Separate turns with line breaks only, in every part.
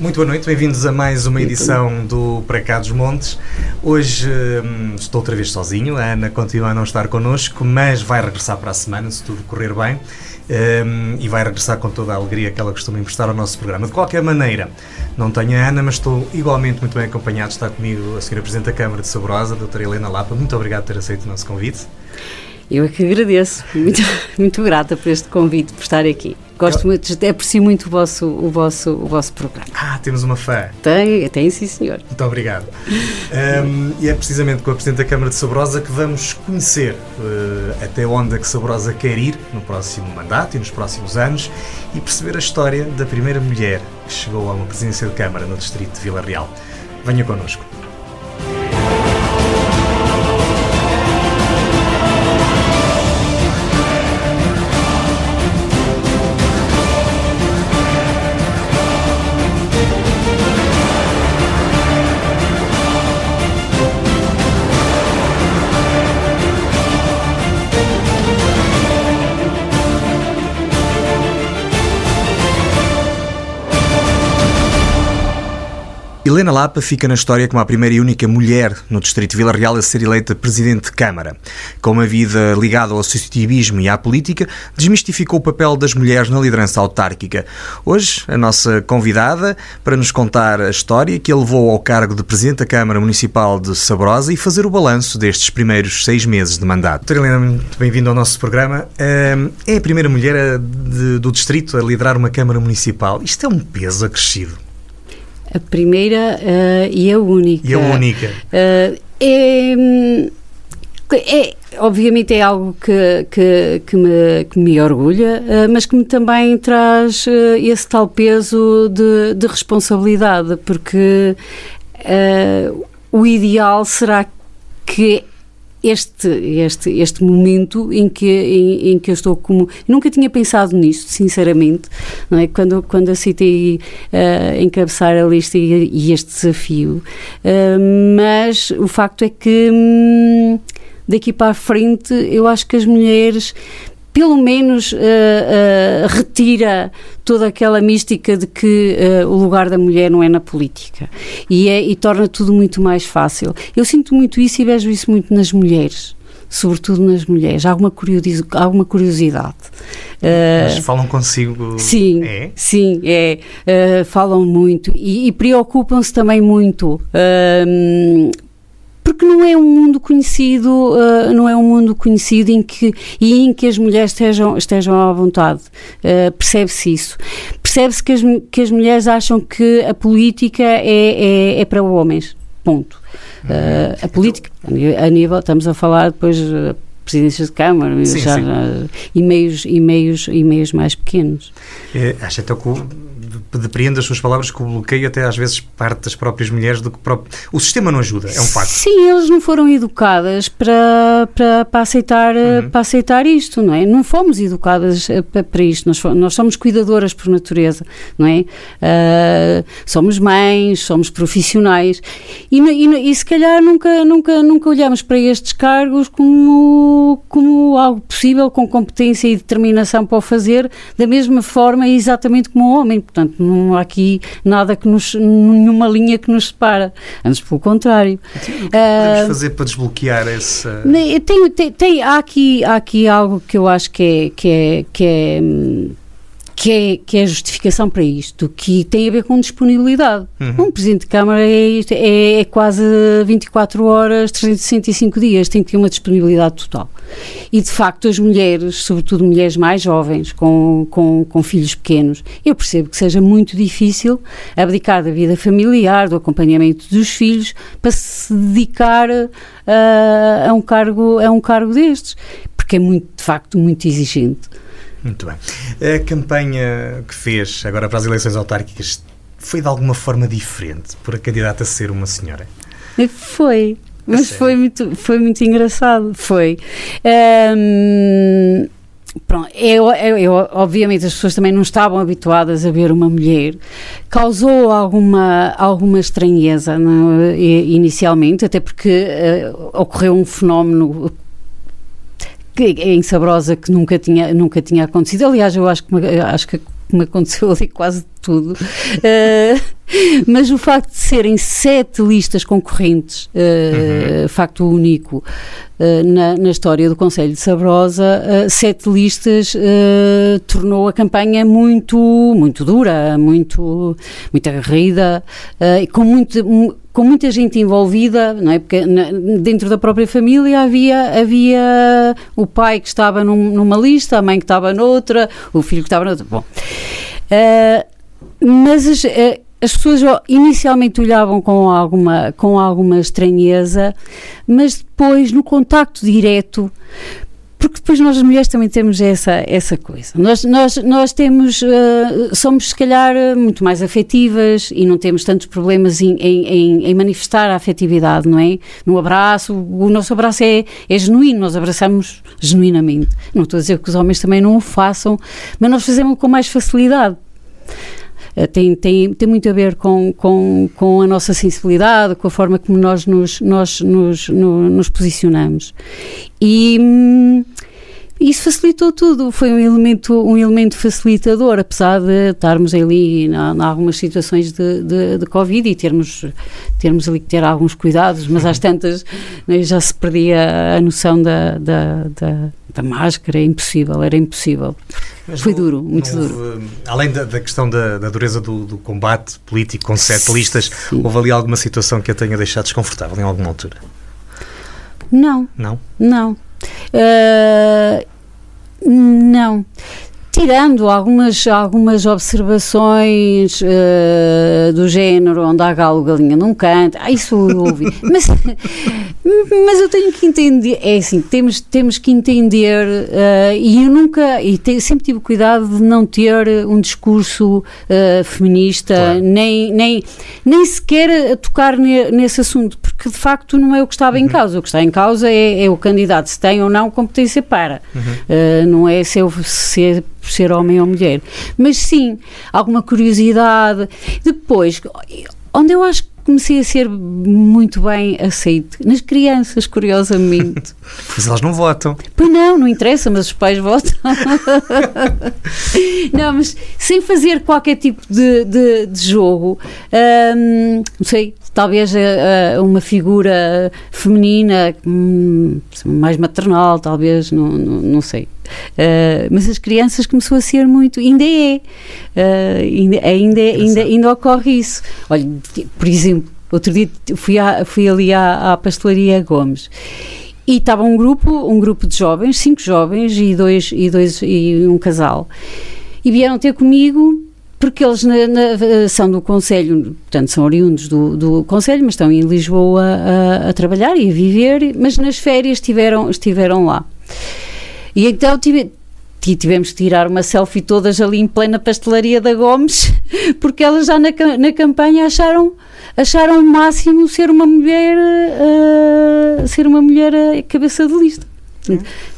Muito boa noite, bem-vindos a mais uma edição do Para Cá dos Montes. Hoje hum, estou outra vez sozinho, a Ana continua a não estar connosco, mas vai regressar para a semana, se tudo correr bem, hum, e vai regressar com toda a alegria que ela costuma emprestar ao nosso programa. De qualquer maneira, não tenho a Ana, mas estou igualmente muito bem acompanhado. Está comigo a Sra. Presidente da Câmara de Saborosa, a doutora Helena Lapa. Muito obrigado por ter aceito o nosso convite.
Eu é que agradeço, muito, muito grata por este convite, por estar aqui. Gosto muito, aprecio muito o vosso, o vosso, o vosso programa.
Ah, temos uma fã.
Tem, tem sim, senhor.
Muito obrigado. um, e é precisamente com a Presidente da Câmara de Saborosa que vamos conhecer uh, até onde a que Saborosa quer ir no próximo mandato e nos próximos anos e perceber a história da primeira mulher que chegou a uma presidência de Câmara no distrito de Vila Real. Venha connosco. Helena Lapa fica na história como a primeira e única mulher no Distrito de Vila Real a ser eleita Presidente de Câmara. Com uma vida ligada ao associativismo e à política, desmistificou o papel das mulheres na liderança autárquica. Hoje, a nossa convidada para nos contar a história que a levou ao cargo de Presidente da Câmara Municipal de Saborosa e fazer o balanço destes primeiros seis meses de mandato. Doutora Helena, muito bem-vinda ao nosso programa. É a primeira mulher do Distrito a liderar uma Câmara Municipal. Isto é um peso acrescido.
A primeira uh, e a única.
E a única.
Uh, é, é, obviamente é algo que, que, que, me, que me orgulha, uh, mas que me também traz esse tal peso de, de responsabilidade, porque o ideal será que este, este, este momento em que, em, em, que eu estou como. Nunca tinha pensado nisto, sinceramente, não é? Quando, quando aceitei uh, encabeçar a lista e, e este desafio. Uh, mas o facto é que. Hum, daqui para a frente, eu acho que as mulheres pelo menos uh, uh, retira toda aquela mística de que uh, o lugar da mulher não é na política e, é, e torna tudo muito mais fácil. Eu sinto muito isso e vejo isso muito nas mulheres sobretudo nas mulheres. Há alguma, curiosi alguma curiosidade.
Mas falam consigo?
Sim,
é?
sim, é. Uh, falam muito e, e preocupam-se também muito. Uh, porque não é um mundo conhecido, uh, não é um mundo conhecido em que, e em que as mulheres estejam, estejam à vontade. Uh, Percebe-se isso. Percebe-se que as, que as mulheres acham que a política é, é, é para homens. Ponto. Uh, a política, a nível, estamos a falar depois presidências de Câmara sim, já, sim. e meios e meios e meios mais pequenos.
É, acho até que depreendo as suas palavras que o bloqueio até às vezes parte das próprias mulheres do que próprio... o sistema não ajuda, é um facto.
Sim, elas não foram educadas para, para, para, aceitar, uhum. para aceitar isto, não é? Não fomos educadas eh, para isto, nós, nós somos cuidadoras por natureza, não é? Uh, somos mães, somos profissionais e, e, e, se calhar nunca, nunca, nunca olhamos para estes cargos como, como algo possível, com competência e determinação para o fazer, da mesma forma e exatamente como o homem, portanto não há aqui nada que nos, nenhuma linha que nos separa, antes pelo contrário.
Então, o que podemos uh, fazer para desbloquear essa...
Tem, tem, tem, há, aqui, há aqui algo que eu acho que é, que é, que é hum, que é, que é a justificação para isto, que tem a ver com disponibilidade. Uhum. Um Presidente de Câmara é, é, é, quase 24 horas, 365 dias, tem que ter uma disponibilidade total. E, de facto, as mulheres, sobretudo mulheres mais jovens, com, com, com filhos pequenos, eu percebo que seja muito difícil abdicar da vida familiar, do acompanhamento dos filhos, para se dedicar uh, a, um cargo, a um cargo destes, porque é, muito, de facto, muito exigente.
Muito bem. A campanha que fez agora para as eleições autárquicas foi de alguma forma diferente por a candidata ser uma senhora?
Foi, mas foi muito, foi muito engraçado. Foi. Um, pronto, eu, eu, eu, obviamente as pessoas também não estavam habituadas a ver uma mulher. Causou alguma, alguma estranheza não, é? inicialmente, até porque uh, ocorreu um fenómeno que, em Sabrosa que nunca tinha, nunca tinha acontecido. Aliás, eu acho que, acho que me aconteceu ali quase tudo. Uh, mas o facto de serem sete listas concorrentes, uh, uhum. facto único uh, na, na, história do Conselho de Sabrosa, uh, sete listas tornou a campanha muito, muito dura, muito, muito aguerrida, com muito com muita gente envolvida, não é? Porque dentro da própria família havia, havia o pai que estava num, numa lista, a mãe que estava noutra, o filho que estava noutra. Bom, uh, mas as, uh, as pessoas inicialmente olhavam com alguma, com alguma estranheza, mas depois, no contacto direto, porque depois nós as mulheres também temos essa, essa coisa. Nós, nós, nós temos, uh, somos se calhar muito mais afetivas e não temos tantos problemas em, em, em, manifestar a afetividade, não é? No abraço, o nosso abraço é, é genuíno, nós abraçamos genuinamente. Não estou a dizer que os homens também não o façam, mas nós fazemos com mais facilidade. Eh, tem, tem, tem muito a ver com, com, com a nossa sensibilidade, com a forma como nós nos, nós nos, no, nos posicionamos. E hum, isso facilitou tudo, foi um elemento, um elemento facilitador, apesar de estarmos ali em algumas situações de, de, de, Covid e termos, termos ali que ter alguns cuidados, mas às tantas né, já se perdia a noção da, da, da, da máscara, é impossível, era impossível. Mas Foi não, duro, muito houve, duro.
Além da, da questão da, da, dureza do, do, combate político com sete listas, Sim. houve ali alguma situação que a tenha deixado desconfortável em alguma altura?
Não.
Não?
Não. Uh, não. Tirando algumas, algumas observações uh, do género onde há galo galinha num canto, ah, isso eu ouvi. mas, mas eu tenho que entender, é assim, temos, temos que entender, uh, e eu nunca, e te, sempre tive cuidado de não ter um discurso uh, feminista, claro. nem, nem, nem sequer tocar ne, nesse assunto, porque de facto não é o que estava uhum. em causa. O que está em causa é, é, o candidato, se tem ou não competência para. Uhum. não é se, eu, se é por ser homem ou mulher. Mas sim, alguma curiosidade. Depois, onde eu acho que comecei a ser muito bem aceito nas crianças, curiosamente.
pois elas não votam.
Pois não, não interessa, mas os pais votam. não, mas sem fazer qualquer tipo de, de, de jogo, hum, não sei, talvez uh, uma figura feminina hum, mais maternal, talvez, não, não, não sei. Uh, mas as crianças começou a ser muito, ainda é, uh, ainda, ainda, ainda, ainda ocorre isso. Olha, por exemplo, outro dia fui, a, fui ali à, à pastelaria Gomes e estava um grupo, um grupo de jovens, cinco jovens e dois, e dois e um casal, e vieram ter comigo porque eles na, na, são do Conselho, portanto são oriundos do, do Conselho, mas estão em Lisboa a, a, trabalhar e a viver, mas nas férias estiveram, estiveram lá. E então tive, tivemos que tirar uma selfie todas ali em plena pastelaria da Gomes, porque elas já na, na campanha acharam acharam o máximo ser uma mulher uh, ser uma mulher cabeça de lista.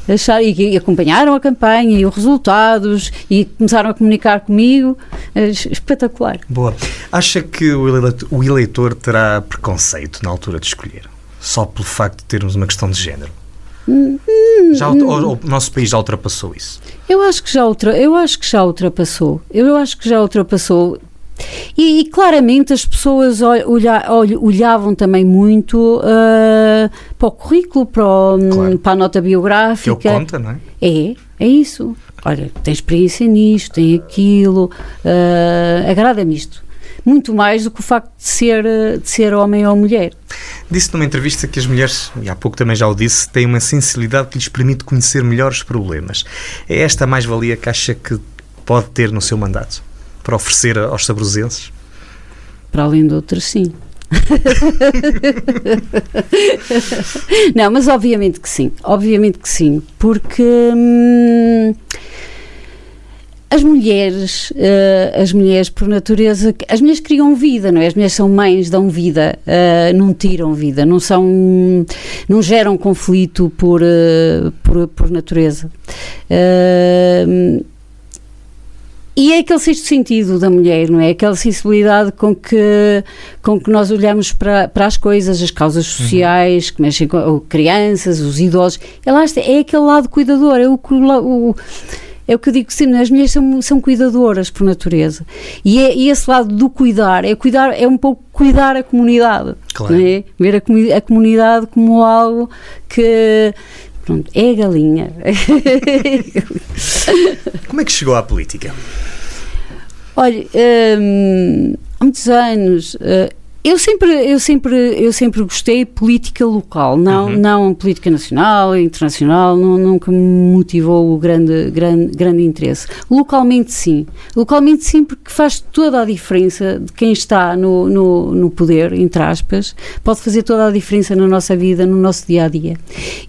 Achar, e, e, acompanharam a campanha e os resultados e começaram a comunicar comigo. Espetacular.
Boa. Acha que o eleitor, o eleitor terá preconceito na altura de escolher? Só pelo facto de termos uma questão de género? Hum, já, hum. o, o nosso país já ultrapassou isso?
Eu acho que já, ultra, eu acho que já ultrapassou. Eu acho que já ultrapassou e, e, claramente as pessoas olha, olhavam também muito uh, para o currículo, para, o, claro. para, a nota biográfica.
Que conta, não é?
É, é isso. Olha, tem experiência nisto, tem aquilo, uh, agrada-me isto. Muito mais do que o facto de ser, de ser homem ou mulher.
Disse numa entrevista que as mulheres, e há pouco também já o disse, têm uma sensibilidade que lhes permite conhecer melhor os problemas. É esta a mais-valia que acha que pode ter no seu mandato? Para oferecer aos sabrosenses?
Para além de outras, sim. não, mas obviamente que sim, obviamente que sim, porque hum, as mulheres, uh, as mulheres por natureza, as mulheres criam vida, não é? As mulheres são mães, dão vida, uh, não tiram vida, não são, não geram conflito por, uh, por, por, natureza. E é aquele sexto sentido da mulher, não é? Aquela sensibilidade com que, com que nós olhamos para, para as coisas, as causas uhum. sociais, uhum. que mexem com crianças, os idosos. Ela é aquele lado cuidador, é o, o é o que eu digo sempre, as mulheres são, são cuidadoras por natureza. E, é, e esse lado do cuidar, é cuidar, é um pouco cuidar a comunidade.
Claro.
É? Ver a, a comunidade como algo que Pronto, é a galinha.
Como é que chegou à política?
Olha, hum, há muitos anos. Eu sempre, eu sempre, eu sempre gostei de política local, não, uhum. não política nacional, internacional, não, nunca me motivou o grande, grande, grande interesse. Localmente sim, localmente sim, porque faz toda a diferença de quem está no, no, no poder, entre aspas, pode fazer toda a diferença na nossa vida, no nosso dia a dia.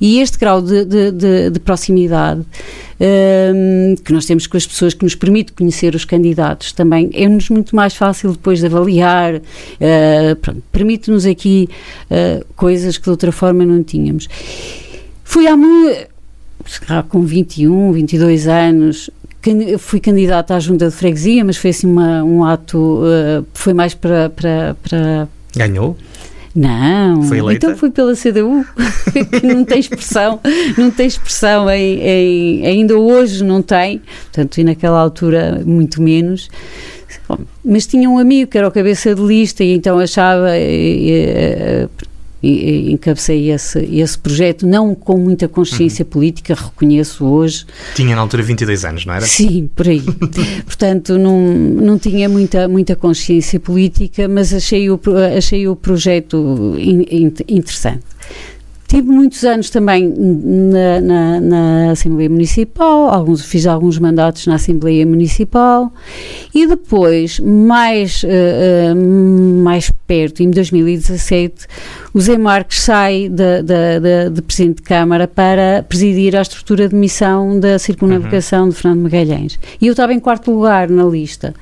E este grau de, de, de, de proximidade que nós temos com as pessoas, que nos permite conhecer os candidatos também, é-nos muito mais fácil depois de avaliar, uh, permite-nos aqui uh, coisas que de outra forma não tínhamos. Fui há muito, com 21, 22 anos, fui candidata à junta de freguesia, mas foi assim uma, um ato, uh, foi mais para, para, para
Ganhou?
Não,
foi eleita?
então fui pela CDU, que não tem expressão, não tem expressão, em, em, ainda hoje não tem, portanto, e naquela altura muito menos. Bom, mas tinha um amigo que era o cabeça de lista e então achava, e, e, e, encabecei esse, esse projeto, não com muita consciência uhum. política, reconheço hoje.
Tinha na altura 22 anos, não era?
Sim, por aí. Portanto, não, não tinha muita, muita consciência política, mas achei o, achei o projeto in, in, interessante. Tive muitos anos também na, na, na, Assembleia Municipal, alguns, fiz alguns mandatos na Assembleia Municipal e depois, mais, uh, uh, mais perto, em 2017, o Zé Marques sai de, de, de, de, Presidente de Câmara para presidir a estrutura de missão da circunnavigação uhum. de Fernando Magalhães. E eu estava em quarto lugar na lista.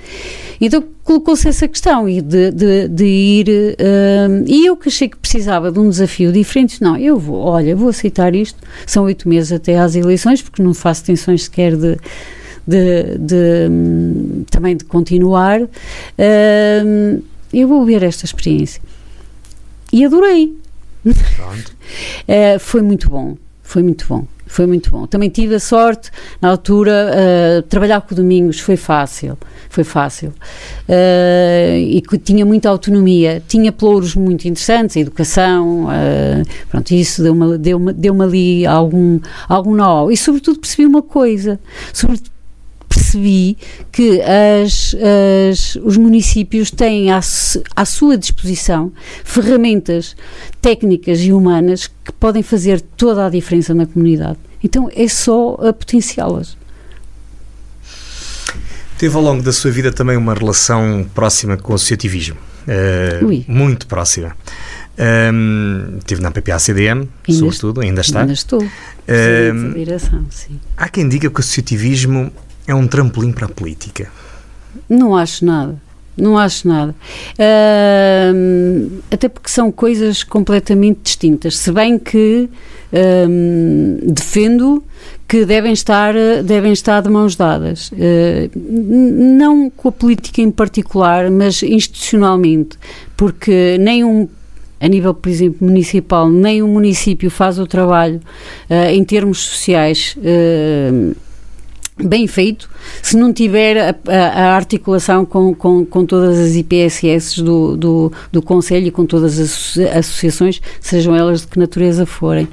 Então colocou-se essa questão de, de, de ir. Uh, e eu que achei que precisava de um desafio diferente, não, eu vou, olha, vou aceitar isto. São oito meses até às eleições, porque não faço tensões sequer de. De, de, também de continuar, uh, eu vou ver esta experiência. E adorei. uh, foi muito bom, foi muito bom. Foi muito bom. Também tive a sorte, na altura, uh, trabalhar com o Domingos foi fácil, foi fácil. Uh, e que tinha muita autonomia. Tinha plouros muito interessantes, a educação, uh, pronto, isso deu-me deu deu ali algum, algum know E, sobretudo, percebi uma coisa. Percebi que as, as, os municípios têm à, à, sua disposição ferramentas técnicas e humanas que podem fazer toda a diferença na comunidade. Então é só potenciá-las.
Teve ao longo da sua vida também uma relação próxima com o associativismo. Uh, muito próxima. Um, estive na PPA-CDM, sobretudo, ainda está.
Ainda estou. Um, direção, sim.
Há quem diga que o associativismo é um trampolim para a política?
Não acho nada. Não acho nada. Uh, até porque são coisas completamente distintas. Se bem que uh, defendo que devem estar, devem estar de mãos dadas. Uh, não com a política em particular, mas institucionalmente. Porque nem um a nível, por exemplo, municipal, nem o município faz o trabalho uh, em termos sociais uh, bem feito, se não tiver a, a, a articulação com, com, com, todas as IPSS do, do, do Conselho e com todas as associações, sejam elas de que natureza forem.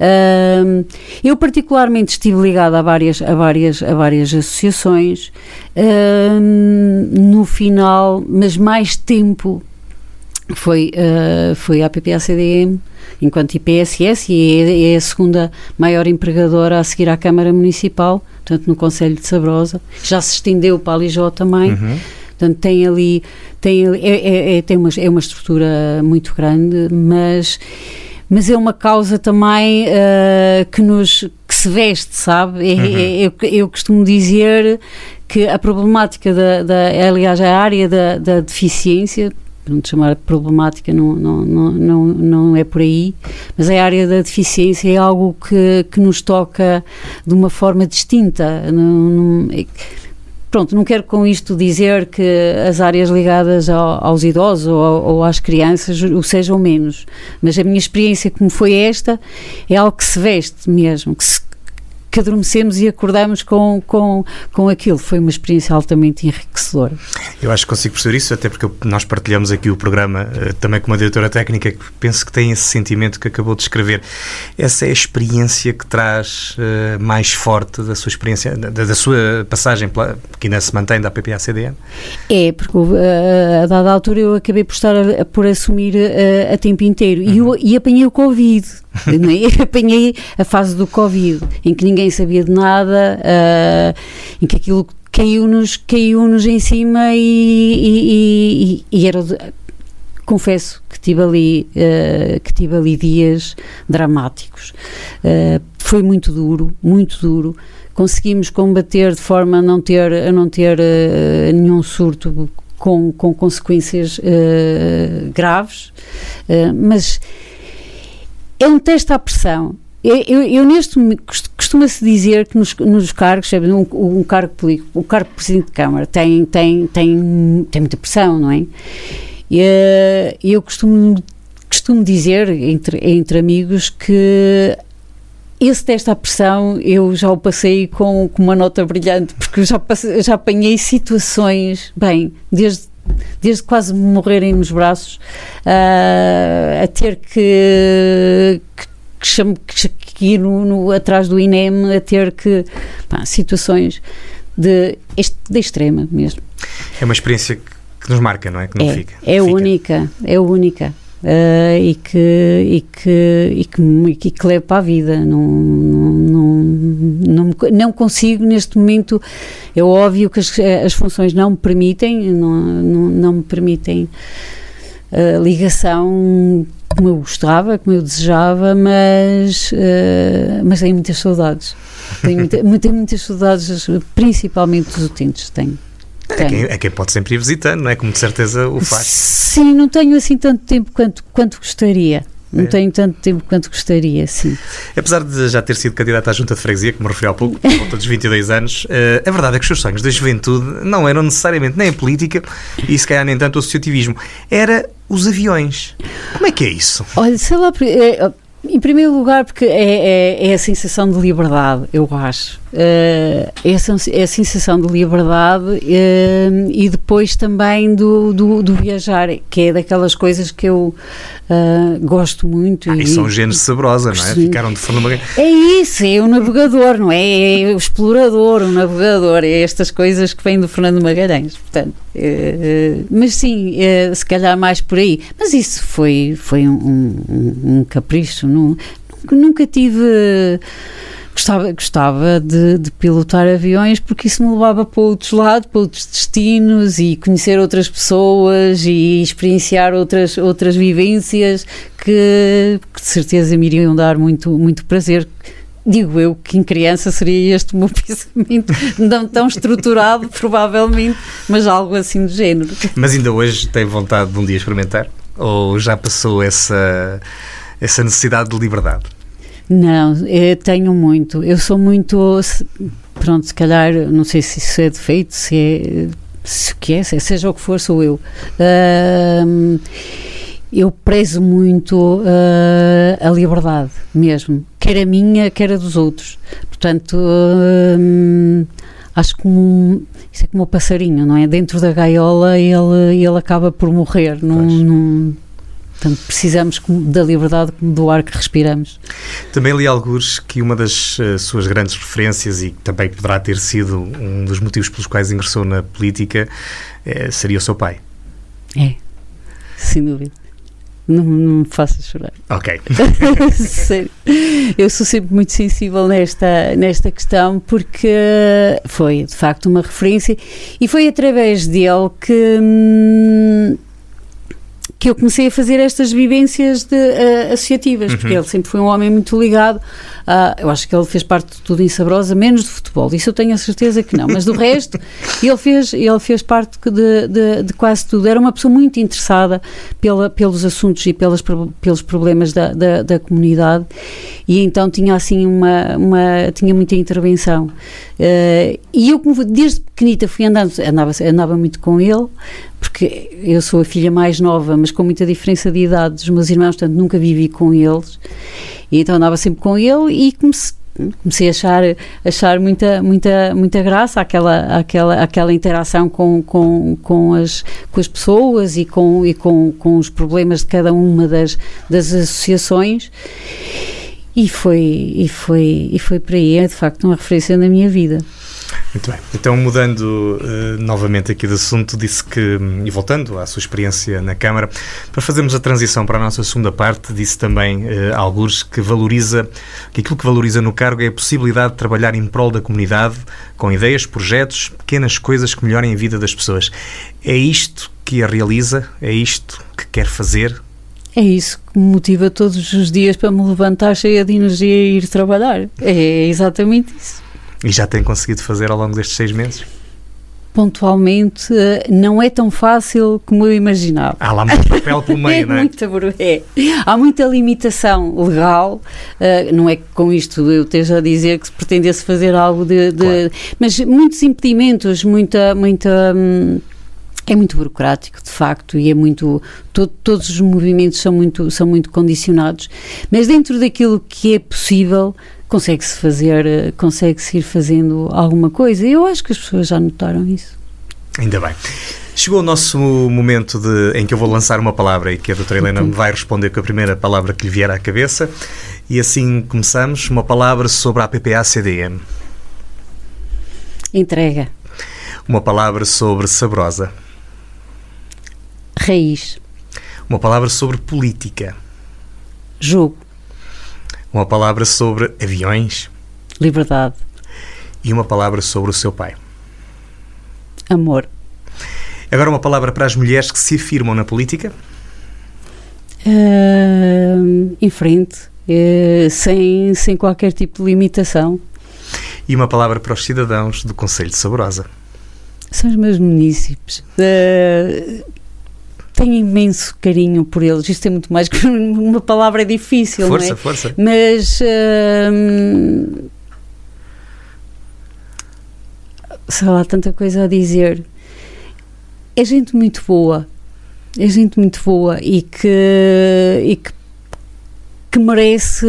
Uh, eu particularmente estive ligada a várias, a várias, a várias associações, uh, no final, mas mais tempo foi, uh, foi a PPA-CDM, enquanto IPSS, e é, é, a segunda maior empregadora a seguir à Câmara Municipal, portanto, no Conselho de Sabrosa. Já se estendeu para a Lijó também. Uhum. Portanto, tem ali, tem, é, é, é, tem uma, é uma estrutura muito grande, mas, mas é uma causa também uh, que nos que se veste, sabe? É, uhum. É, eu, eu costumo dizer que a problemática da, da aliás, a área da, da deficiência, não chamar problemática não, não, não, não, é por aí, mas a área da deficiência é algo que, que nos toca de uma forma distinta. Não, é, pronto, não quero com isto dizer que as áreas ligadas ao, aos idosos ou, ou, às crianças o sejam menos, mas a minha experiência, como foi esta, é algo que se veste mesmo, que se que adormecemos e acordamos com, com, com aquilo. Foi uma experiência altamente enriquecedora.
Eu acho que consigo perceber isso, até porque nós partilhamos aqui o programa uh, também com uma diretora técnica que penso que tem esse sentimento que acabou de escrever. Essa é a experiência que traz uh, mais forte da sua experiência, da, da sua passagem, pela, que ainda se mantém da PPA-CDN?
É, porque uh, a dada altura eu acabei por estar a, por assumir a tempo inteiro uhum. e, eu, e apanhei o Covid. É? apanhei a fase do Covid, em que ninguém sabia de nada, uh, em que aquilo caiu-nos caiu -nos em cima e, e, e, e era confesso que tive ali uh, que tive ali dias dramáticos. Uh, foi muito duro muito duro. Conseguimos combater de forma a não ter a não ter uh, nenhum surto com, com consequências graves. Mas é um teste à pressão. Eu, eu, eu neste costuma-se dizer que nos, nos cargos, sabe, um, um, cargo político, o cargo de Presidente de Câmara tem, tem, tem, tem muita pressão, não é? E eh, eu costumo, costumo dizer entre, entre amigos que esse teste à pressão eu já o passei com, com uma nota brilhante, porque já, passei, já apanhei situações, bem, desde desde quase morrerem nos braços, uh, a ter que, que, que, que ir no, no, atrás do INEM, a ter que. Pá, situações de, de extrema mesmo.
É uma experiência que nos marca, não é? Que não
é,
fica.
É fica. única, é única uh, e, que, e, que, e, que, e que levo para a vida. Não, não, não, não consigo neste momento. É óbvio que as, as funções não me permitem, não, não, não me permitem uh, ligação como eu gostava, como eu desejava, mas, uh, mas tenho muitas saudades. Tenho, muita, tenho muitas saudades, principalmente dos utentes. Tenho.
É quem, é quem, pode sempre ir visitando, não é? Como de certeza o faz.
Sim, não tenho assim tanto tempo quanto, quanto gostaria. Não é. tenho tanto tempo quanto gostaria, sim.
Apesar de já ter sido candidata à junta de freguesia, como referi há pouco, por volta dos 22 anos, uh, a verdade é que os seus sonhos da juventude não eram necessariamente nem a política e se calhar nem tanto o associativismo. Era os aviões. Como é que é isso?
Olha, sei lá, eh, em primeiro lugar, porque é, é, é, a sensação de liberdade, eu acho. Uh, é, a, é, a, sensação de liberdade uh, e depois também do, do, do, viajar, que é daquelas coisas que eu uh, gosto muito.
Ah, e, são genes saborosa, não é? Sim. Ficaram de forma
É isso, é o navegador, não é? É o explorador, o navegador, é estas coisas que vêm do Fernando Magalhães. Portanto, mas sim, se calhar mais por aí. Mas isso foi, foi um, um, um capricho, não, nunca tive gostava, gostava de, de, pilotar aviões porque isso me levava para outros lados, para outros destinos e conhecer outras pessoas e experienciar outras, outras vivências que, que de certeza me iriam dar muito, muito prazer digo eu que em criança seria este o meu pensamento, não tão estruturado, provavelmente, mas algo assim do género.
Mas ainda hoje tem vontade de um dia experimentar? Ou já passou essa, essa necessidade de liberdade?
Não, tenho muito. Eu sou muito. Pronto, se calhar, não sei se isso é defeito, se é. Se o que é, seja o que for, sou eu. Uh, eu prezo muito uh, a liberdade mesmo, quer a minha, quer a dos outros. Portanto, uh, acho que um, isso é como o passarinho, não é? Dentro da gaiola ele, ele acaba por morrer. Num, Portanto, precisamos da liberdade do ar que respiramos.
Também li alguns que uma das uh, suas grandes referências e também poderá ter sido um dos motivos pelos quais ingressou na política uh, seria o seu pai.
É, sem dúvida. Não, não me faça chorar.
Ok.
Sério. Eu sou sempre muito sensível nesta, nesta questão porque foi, de facto, uma referência e foi através dele que. Hum, que eu comecei a fazer estas vivências de, uh, associativas, uhum. porque ele sempre foi um homem muito ligado Uh, eu acho que ele fez parte de tudo em Sabrosa, menos do futebol. Isso eu tenho a certeza que não. Mas do resto, ele fez, ele fez parte de, de, de, quase tudo. Era uma pessoa muito interessada pela, pelos assuntos e pelas, pelos problemas da, da, da comunidade e então tinha assim uma, uma tinha muita intervenção. Uh, e eu, desde pequenita, fui andando, andava, andava muito com ele, porque eu sou a filha mais nova, mas com muita diferença de idade dos meus irmãos, portanto nunca vivi com eles. E então andava sempre com ele e comecei, comecei a achar, achar muita, muita, muita graça aquela, aquela, aquela interação com, com, com, as, com as pessoas e, com, e com, com os problemas de cada uma das, das associações. E foi, e, foi, e foi para aí, é de facto uma referência na minha vida.
Muito bem. Então, mudando uh, novamente aqui de assunto, disse que, e voltando à sua experiência na Câmara, para fazermos a transição para a nossa segunda parte, disse também, uh, alguns, que valoriza, que aquilo que valoriza no cargo é a possibilidade de trabalhar em prol da comunidade, com ideias, projetos, pequenas coisas que melhorem a vida das pessoas. É isto que a realiza? É isto que quer fazer?
É isso que me motiva todos os dias para me levantar cheia de energia e ir trabalhar. É exatamente isso.
E já tem conseguido fazer ao longo destes seis meses?
Pontualmente, eh, não é tão fácil como eu imaginava.
Há lá muito papel pelo meio,
é
não é?
Muita, é? Há muita limitação legal, uh, não é que com isto eu esteja a dizer que se pretendesse fazer algo de. de claro. Mas muitos impedimentos, muita. muita hum, é muito burocrático, de facto, e é muito. To, todos os movimentos são muito, são muito condicionados, mas dentro daquilo que é possível, consegue-se fazer, eh, consegue-se ir fazendo alguma coisa. Eu acho que as pessoas já notaram isso.
Ainda bem. Chegou o nosso momento de, em que eu vou lançar uma palavra e que a doutora Helena me vai responder com a primeira palavra que lhe vier à cabeça. E assim começamos. Uma palavra sobre a PPA-CDM.
Entrega.
Uma palavra sobre Sabrosa.
Raiz.
Uma palavra sobre política.
Jogo.
Uma palavra sobre aviões.
Liberdade.
E uma palavra sobre o seu pai.
Amor.
Agora uma palavra para as mulheres que se afirmam na política.
Uh, em frente, uh, sem, sem qualquer tipo de limitação.
E uma palavra para os cidadãos do Conselho de Saborosa.
São os meus munícipes. Uh, tenho imenso carinho por eles. Isto é muito mais que uma palavra difícil,
força,
não é?
Força,
Mas. Hum, sei lá, tanta coisa a dizer. É gente muito boa. É gente muito boa e que, e que, que merece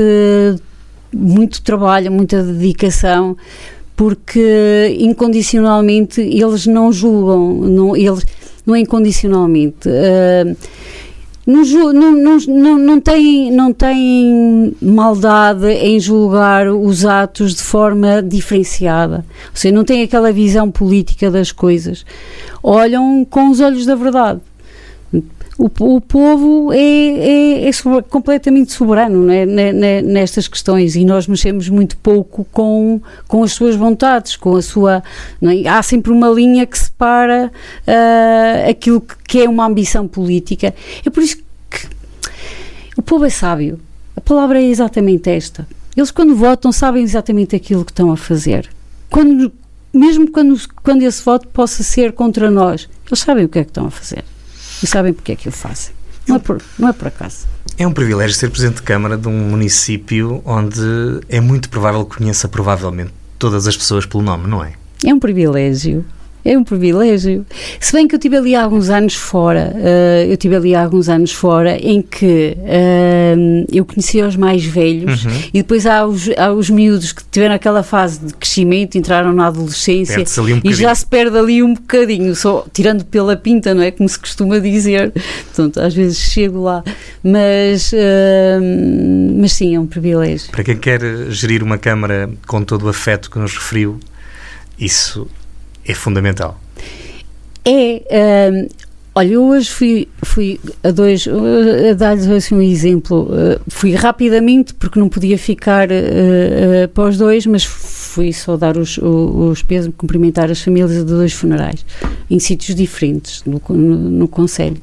muito trabalho, muita dedicação, porque incondicionalmente eles não julgam, não, eles não é incondicionalmente. Uh, não, não, não, não, tem, não tem maldade em julgar os atos de forma diferenciada. Ou seja, não tem aquela visão política das coisas. Olham com os olhos da verdade o, o povo é, é, é completamente soberano né, nestas questões e nós mexemos muito pouco com, com as suas vontades, com a sua. É? Há sempre uma linha que separa uh, aquilo que é uma ambição política. É por isso que o povo é sábio. A palavra é exatamente esta. Eles, quando votam, sabem exatamente aquilo que estão a fazer. Quando, mesmo quando, quando esse voto possa ser contra nós, eles sabem o que é que estão a fazer e sabem porque é que o fazem. Não é por, não é por acaso.
É um privilégio ser Presidente de Câmara de um município onde é muito provável que conheça provavelmente todas as pessoas pelo nome, não é?
É um privilégio. É um privilégio. Se bem que eu tive ali alguns anos fora, uh, eu tive ali alguns anos fora em que uh, eu conhecia os mais velhos uhum. e depois há os, há os miúdos que tiveram aquela fase de crescimento, entraram na adolescência
um
e já se perde ali um bocadinho, só tirando pela pinta, não é? Como se costuma dizer. Portanto, às vezes chego lá. Mas, uh, mas sim, é um privilégio.
Para quem quer gerir uma Câmara com todo o afeto que nos referiu, isso é fundamental.
É. Um, olha, eu hoje fui, fui a dois. A dar-lhes assim um exemplo. Uh, fui rapidamente, porque não podia ficar uh, uh, para os dois, mas fui só dar os, os, os pesos, cumprimentar as famílias de dois funerais, em sítios diferentes, no, no, no Conselho.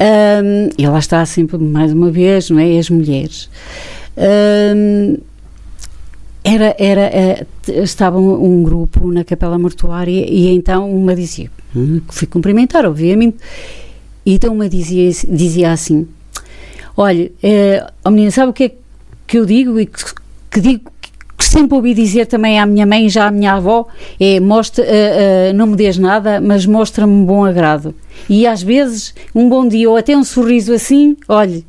Um, e lá está sempre, mais uma vez, não é? As mulheres. Um, era, era, eh, estava um, um, grupo na capela mortuária e então uma dizia, hum, fui cumprimentar, obviamente, e então uma dizia, dizia assim, olha, oh menina, sabe o que é que eu digo e que, que digo que sempre ouvi dizer também à minha mãe e já à minha avó é mostra, uh, uh, não me dês nada, mas mostra-me um bom agrado. E às vezes um bom dia ou até um sorriso assim, olhe,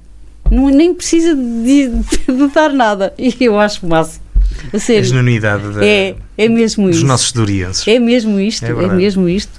não, nem precisa de, de, de dar nada. E eu acho massa. A sério.
A genuinidade da,
é, é mesmo
dos
isso.
nossos durienses.
É mesmo isto,
É
é, mesmo isto.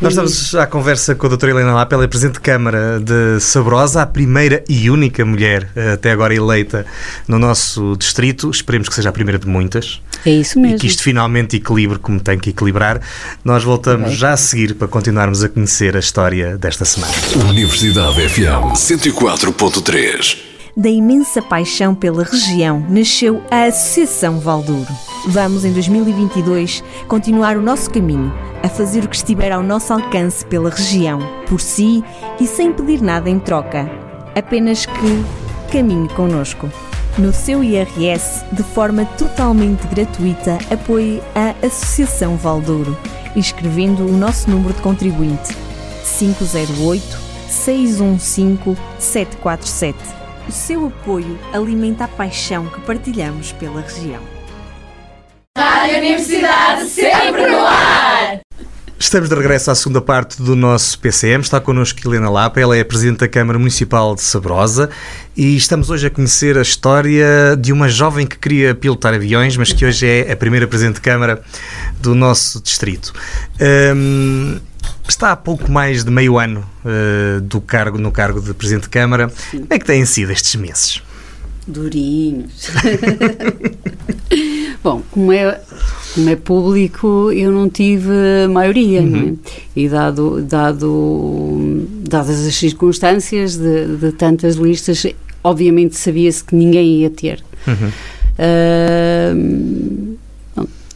Nós estamos à conversa com a doutora Helena Lapa, ela é Presidente de Câmara de Sabrosa, a primeira e única mulher eh, até agora eleita no nosso distrito. Esperemos que seja a primeira de muitas
É isso
e
mesmo.
que isto finalmente equilibre como tem que equilibrar. Nós voltamos já a seguir para continuarmos a conhecer a história desta semana.
Universidade FM 104.3.
Da imensa paixão pela região nasceu a Associação Valdouro. Vamos, em 2022, continuar o nosso caminho, a fazer o que estiver ao nosso alcance pela região, por si e sem pedir nada em troca. Apenas que caminhe connosco. No seu IRS, de forma totalmente gratuita, apoie a Associação Valdouro, inscrevendo o nosso número de contribuinte 508 615 747. O seu apoio alimenta a paixão que partilhamos pela região.
Estamos de regresso à segunda parte do nosso PCM. Está connosco Helena Lapa, ela é a Presidente da Câmara Municipal de Sabrosa e estamos hoje a conhecer a história de uma jovem que queria pilotar aviões, mas que hoje é a primeira Presidente de Câmara do nosso distrito. Hum, está há pouco mais de meio ano uh, do cargo, no cargo de Presidente de Câmara. Como é que têm sido estes meses?
Durinhos. Bom, como é, como é público, eu não tive maioria, não é? E dado, dado, dadas as circunstâncias de, de tantas listas, obviamente sabia-se que ninguém ia ter.
Uhum.
Uh,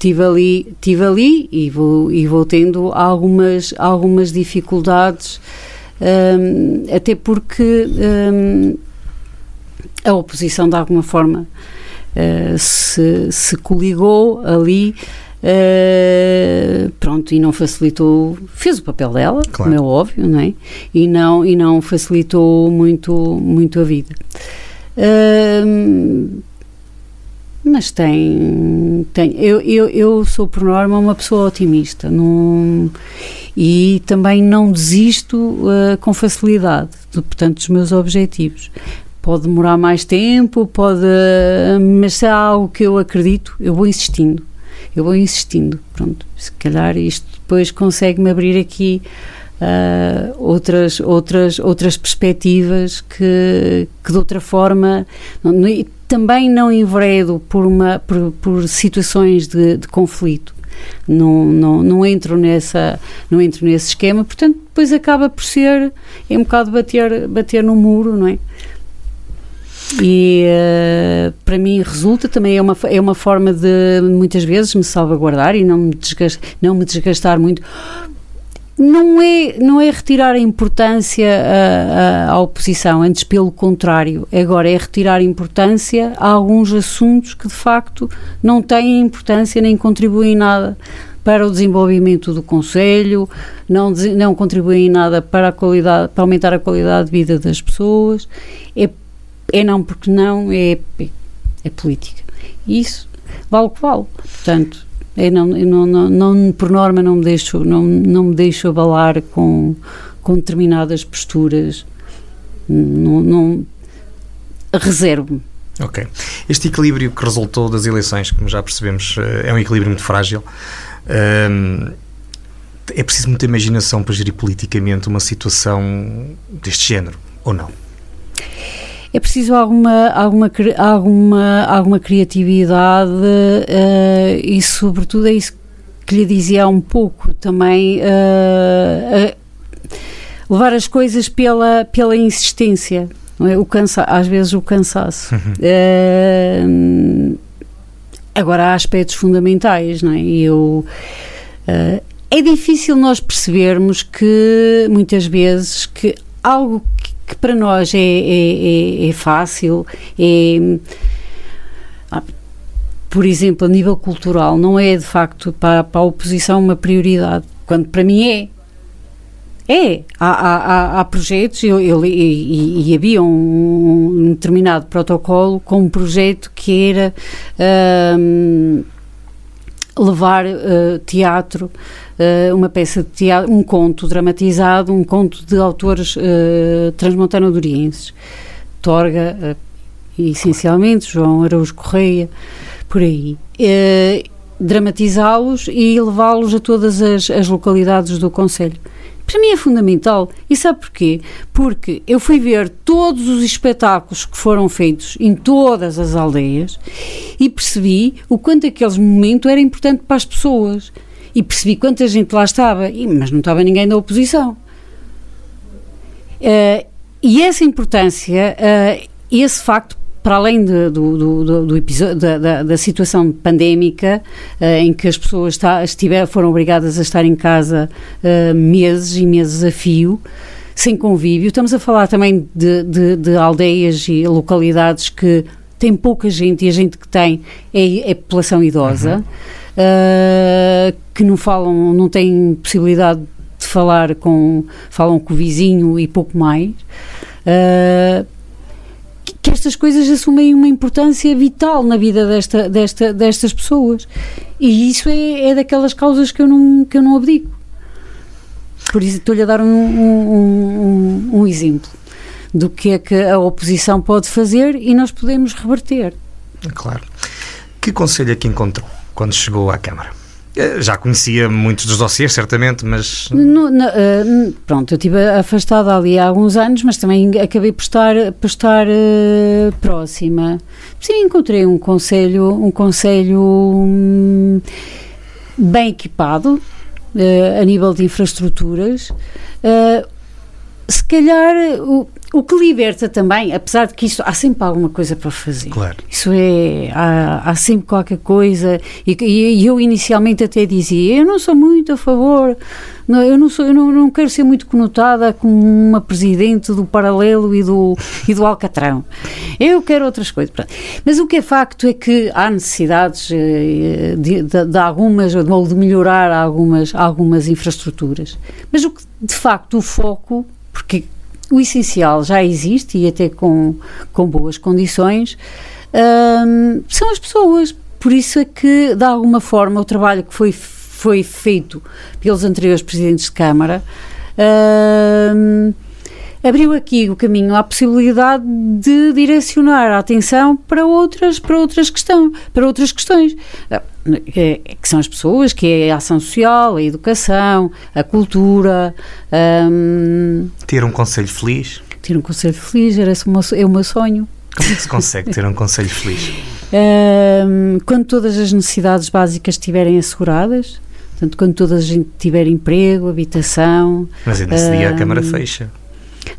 tive ali, tive ali e vou, e vou tendo algumas, algumas dificuldades, um, até porque um, a oposição de alguma forma uh, se, se coligou ali. Uh, pronto, e não facilitou, fez o papel dela,
Claro.
como é óbvio, não é? E não, e não facilitou muito, muito a vida. Uh, mas tem, tem eu, eu, eu sou por norma uma pessoa otimista não, e também não desisto uh, com facilidade, de, portanto, dos meus objetivos. Pode demorar mais tempo, pode, mas se há algo que eu acredito, eu vou insistindo. Eu vou insistindo, pronto. Se calhar isto depois consegue-me abrir aqui uh, outras, outras, outras perspectivas que, que de outra forma. Não, não, também não enveredo por, uma, por, por situações de, de conflito. Não, não, não, entro nessa, não entro nesse esquema, portanto, depois acaba por ser é um bocado bater, bater no muro, não é? E uh, para mim resulta também é uma, é uma forma de muitas vezes me salvaguardar e não me desgastar, não me desgastar muito não é, não é retirar a importância à, à, à, oposição, antes pelo contrário. Agora é retirar importância a alguns assuntos que de facto não têm importância nem contribuem nada para o desenvolvimento do Conselho, não, não contribuem nada para, a qualidade, para aumentar a qualidade de vida das pessoas. É, é não porque não, é, é política. Isso vale o que vale. Portanto, eu não, eu não, não, não, por norma não me deixo, não, não me deixo abalar com, com determinadas posturas. Não, não reservo-me.
Ok. Este equilíbrio que resultou das eleições, como já percebemos, é um equilíbrio muito frágil. Um, é preciso muita imaginação para gerir politicamente uma situação deste género, ou não?
É preciso alguma, alguma, alguma, alguma criatividade uh, e, sobretudo, é isso que lhe dizia há um pouco também. Uh, uh, levar as coisas pela, pela insistência, é? o cansa às vezes o cansaço. Uhum. agora, há aspectos fundamentais, não é? Eu. é difícil nós percebermos que, muitas vezes, que algo que para nós é, é, é, é fácil, é, por exemplo, a nível cultural, não é de facto para, para a oposição uma prioridade, quando para mim é. É, há, há, há projetos, eu, eu, e, e, havia um, um, determinado protocolo com um projeto que era um, levar uh, teatro uh, uma peça de teatro, um conto dramatizado, um conto de autores uh, transmontano-durienses. Torga, essencialmente, João Araújo Correia, por aí. Dramatizá-los e levá-los a todas as, as localidades do Conselho. Para mim é fundamental. E sabe porquê? Porque eu fui ver todos os espetáculos que foram feitos em todas as aldeias e percebi o quanto aquele momento era importante para as pessoas. E percebi quanta gente lá estava, mas não estava ninguém da oposição. Uh, e essa importância, uh, esse facto, para além de, do, do, do, episódio, da, da, da, situação pandémica, uh, em que as pessoas está, estiver, foram obrigadas a estar em casa uh, meses e meses a fio, sem convívio, estamos a falar também de, de, de, aldeias e localidades que têm pouca gente e a gente que tem é, é população idosa, uhum. uh, que não falam, não têm possibilidade de falar com, falam com o vizinho e pouco mais. Uh, que estas coisas assumem uma importância vital na vida desta, desta, destas pessoas. E isso é, é daquelas causas que eu não, que eu não abdico. Por isso estou-lhe a dar um, um, um, um exemplo do que é que a oposição pode fazer e nós podemos reverter.
Claro. Que conselho é que encontrou quando chegou à Câmara? Eh, já conhecia muitos dos dossiers, certamente, mas.
No, no, uh, pronto, eu estive afastada ali há alguns anos, mas também acabei por estar, por estar uh, próxima. Sim, encontrei um conselho, um conselho um, bem equipado uh, a nível de infraestruturas. Se calhar. O, o que liberta também, apesar de que isso há sempre alguma coisa para fazer.
Claro.
Isso é, há, há sempre qualquer coisa. E, e, eu inicialmente até dizia, eu não sou muito a favor, não, eu, não, sou, eu não, não quero ser muito conotada como uma presidente do Paralelo e do, e do Alcatrão. Eu quero outras coisas. Mas o que é facto é que há necessidades eh, de, de, de algumas, ou de melhorar algumas, algumas infraestruturas. Mas o que, de facto, o foco, porque o essencial já existe e até com, com boas condições, um, são as pessoas. Por isso é que, de alguma forma, o trabalho que foi, foi feito pelos anteriores presidentes de Câmara um, abriu aqui o caminho à possibilidade de direcionar a atenção para outras, para outras, questão, para outras questões. É, que são as pessoas, que é a ação social, a educação, a cultura. Um,
ter um conselho feliz?
Ter um conselho feliz era é o meu sonho.
Como é que se consegue ter um conselho feliz?
Um, quando todas as necessidades básicas estiverem asseguradas, portanto, quando toda a gente tiver emprego, habitação.
Mas ainda um, dia a Câmara fecha.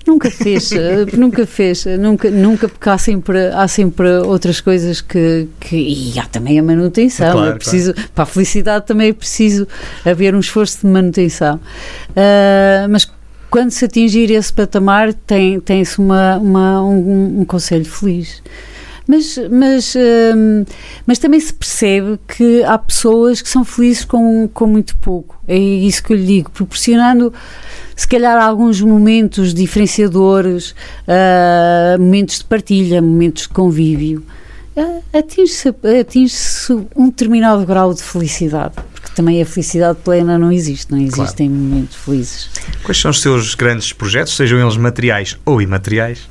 Nunca fez, eh, nunca fez, nunca, nunca porque há sempre, há sempre outras coisas que, que e há também a manutenção, claro, é preciso, claro. para a felicidade também é preciso haver um esforço de manutenção, uh, mas quando se atingir esse patamar tem, tem-se uma, uma, um, um conselho feliz. Mas, mas, hum, mas também se percebe que há pessoas que são felizes com, com muito pouco. É isso que eu lhe digo, proporcionando se calhar alguns momentos diferenciadores, uh, momentos de partilha, momentos de convívio. Uh, atinge-se atinge um determinado grau de felicidade, porque também a felicidade plena não existe, não existem claro. momentos felizes.
Quais são os seus grandes projetos, sejam eles materiais ou imateriais,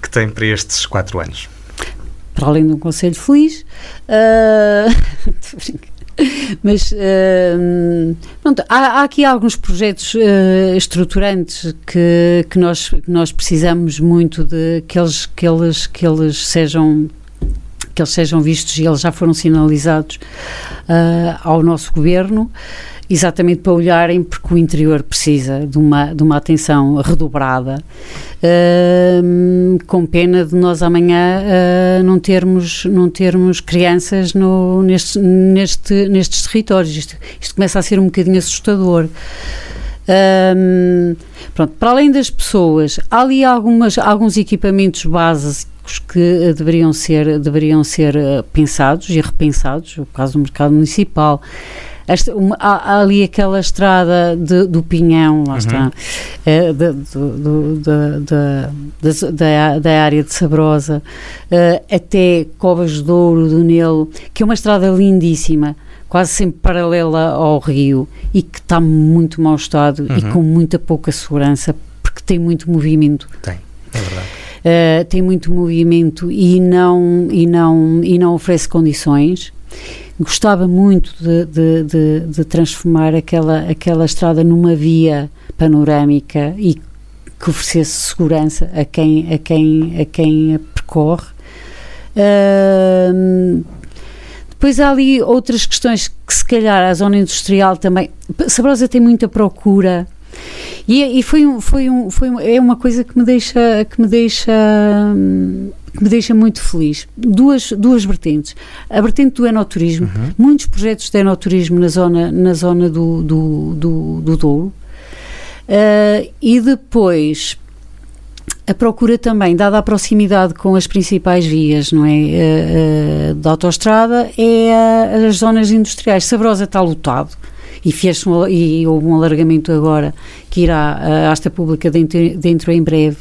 que tem para estes quatro anos?
Para além de um conselho feliz. Uh, mas uh, pronto, há, há, aqui alguns projetos uh, estruturantes que, que, nós, nós precisamos muito de que eles, que eles, que eles sejam que eles sejam vistos e eles já foram sinalizados ao nosso governo exatamente para olharem porque o interior precisa de uma, de uma atenção redobrada, uh, com pena de nós amanhã uh, não, termos, não termos crianças no, neste, neste, nestes territórios. Isto, isto começa a ser um bocadinho assustador. Um, pronto, para além das pessoas, há ali algumas, alguns equipamentos básicos que deveriam ser, deveriam ser eh, pensados e repensados, o caso do mercado municipal, esta, uma, há, há, ali aquela estrada de, do Pinhão, lá uhum. está, é, do, do, da, da, da, área de Sabrosa uh, até Covas de Douro, do Nelo, que é uma estrada lindíssima quase sempre paralela ao rio e que está muito mau estado uhum. e com muita pouca segurança porque tem muito movimento.
Tem, é verdade.
uh, tem muito movimento e não, e não, e não oferece condições. Gostava muito de, de, de, de transformar aquela, aquela estrada numa via panorâmica e que oferecesse segurança a quem a, quem, a, quem a percorre. Uh, depois há ali outras questões que se calhar a zona industrial também. Sabrosa tem muita procura e, e foi, um, foi, um, foi um, é uma coisa que me deixa que me deixa que me deixa muito feliz. Duas, duas vertentes. A vertente do enoturismo, uhum. muitos projetos de enoturismo na zona, na zona do, do, do, do Douro. Uh, e depois a procura também, dada a proximidade com as principais vias, não é? Uh, uh, da autoestrada, é as zonas industriais. Sabrosa está lotado e fez um, e houve um alargamento agora que irá à asta pública dentro, dentro em breve.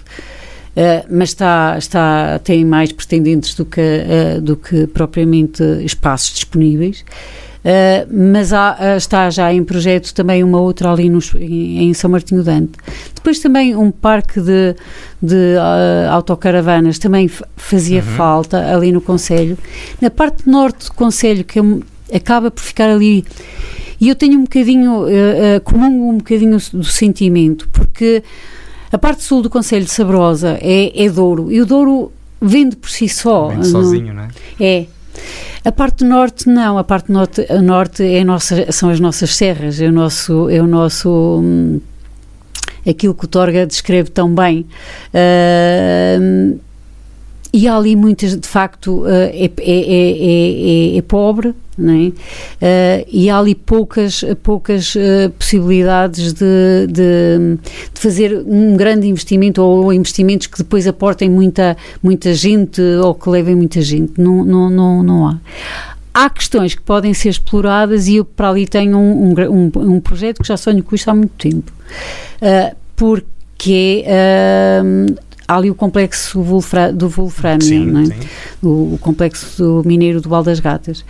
Uh, mas está, está, tem mais pretendentes do que, uh, do que propriamente espaços disponíveis. Uh, mas há, uh, está já em projeto também uma outra ali nos, em, em, São Martinho Dante. Depois também um parque de, de uh, autocaravanas também fazia uhum. falta ali no Conselho. Na parte norte do Conselho, que é, acaba por ficar ali. E eu tenho um bocadinho, comum um bocadinho do sentimento, porque a parte sul do Conselho de Sabrosa é, é Douro, e o Douro vende por si só.
Vende sozinho, não é?
É. A parte norte não, a parte norte, a norte é nossa, são as nossas serras, é o nosso, é o nosso hum, aquilo que o Torga descreve tão bem. Uh, e há ali muitas, de facto, uh, é, é, é, é, pobre, não é? Uh, e há ali poucas, poucas uh, possibilidades de, de, de, fazer um grande investimento ou investimentos que depois aportem muita, muita gente ou que levem muita gente. Não, não, não, não há. Há questões que podem ser exploradas e eu para ali tenho um, um, um projeto que já sonho com isto há muito tempo. porque é há ali o complexo do Wolframio, é? o, o, complexo do mineiro do Val das Gatas.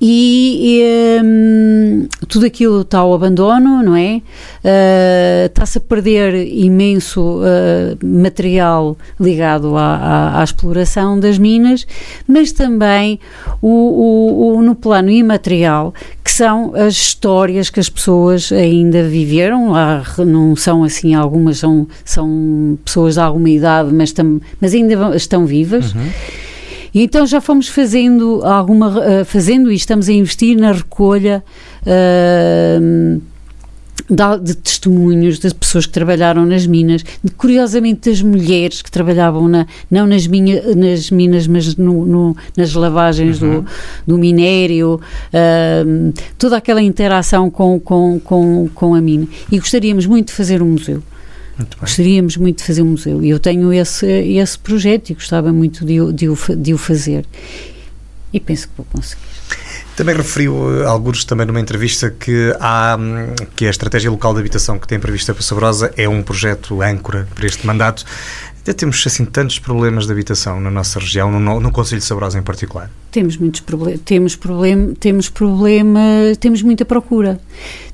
E, e um, tudo aquilo está ao abandono, não é? Uh, Está-se a perder imenso uh, material ligado à, à, à, exploração das minas, mas também o, o, o, no plano imaterial, que são as histórias que as pessoas ainda viveram, há, não são assim, algumas são, são pessoas de alguma idade, mas, tam, mas ainda estão vivas. Uhum e então já fomos fazendo alguma, uh, fazendo e estamos a investir na recolha uh, de testemunhos das pessoas que trabalharam nas minas, de, curiosamente das mulheres que trabalhavam na, não nas, minha, nas minas, mas no, no, nas lavagens uhum. do, do minério, uh, toda aquela interação com, com, com, com a mina. E gostaríamos muito de fazer um museu. Muito Gostaríamos muito de fazer um museu e eu tenho esse, esse projeto e gostava muito de, de, o, de o fazer. E penso que vou conseguir.
Também referiu, eh, alguns também numa entrevista, que, há, hum, que a estratégia local de habitação que tem prevista para Sabrosa é um projeto âncora para este mandato. Até temos assim tantos problemas de habitação na nossa região, no, no Conselho de Sabrosa em particular.
Temos muitos problemas, temos problema, temos problema, temos muita procura.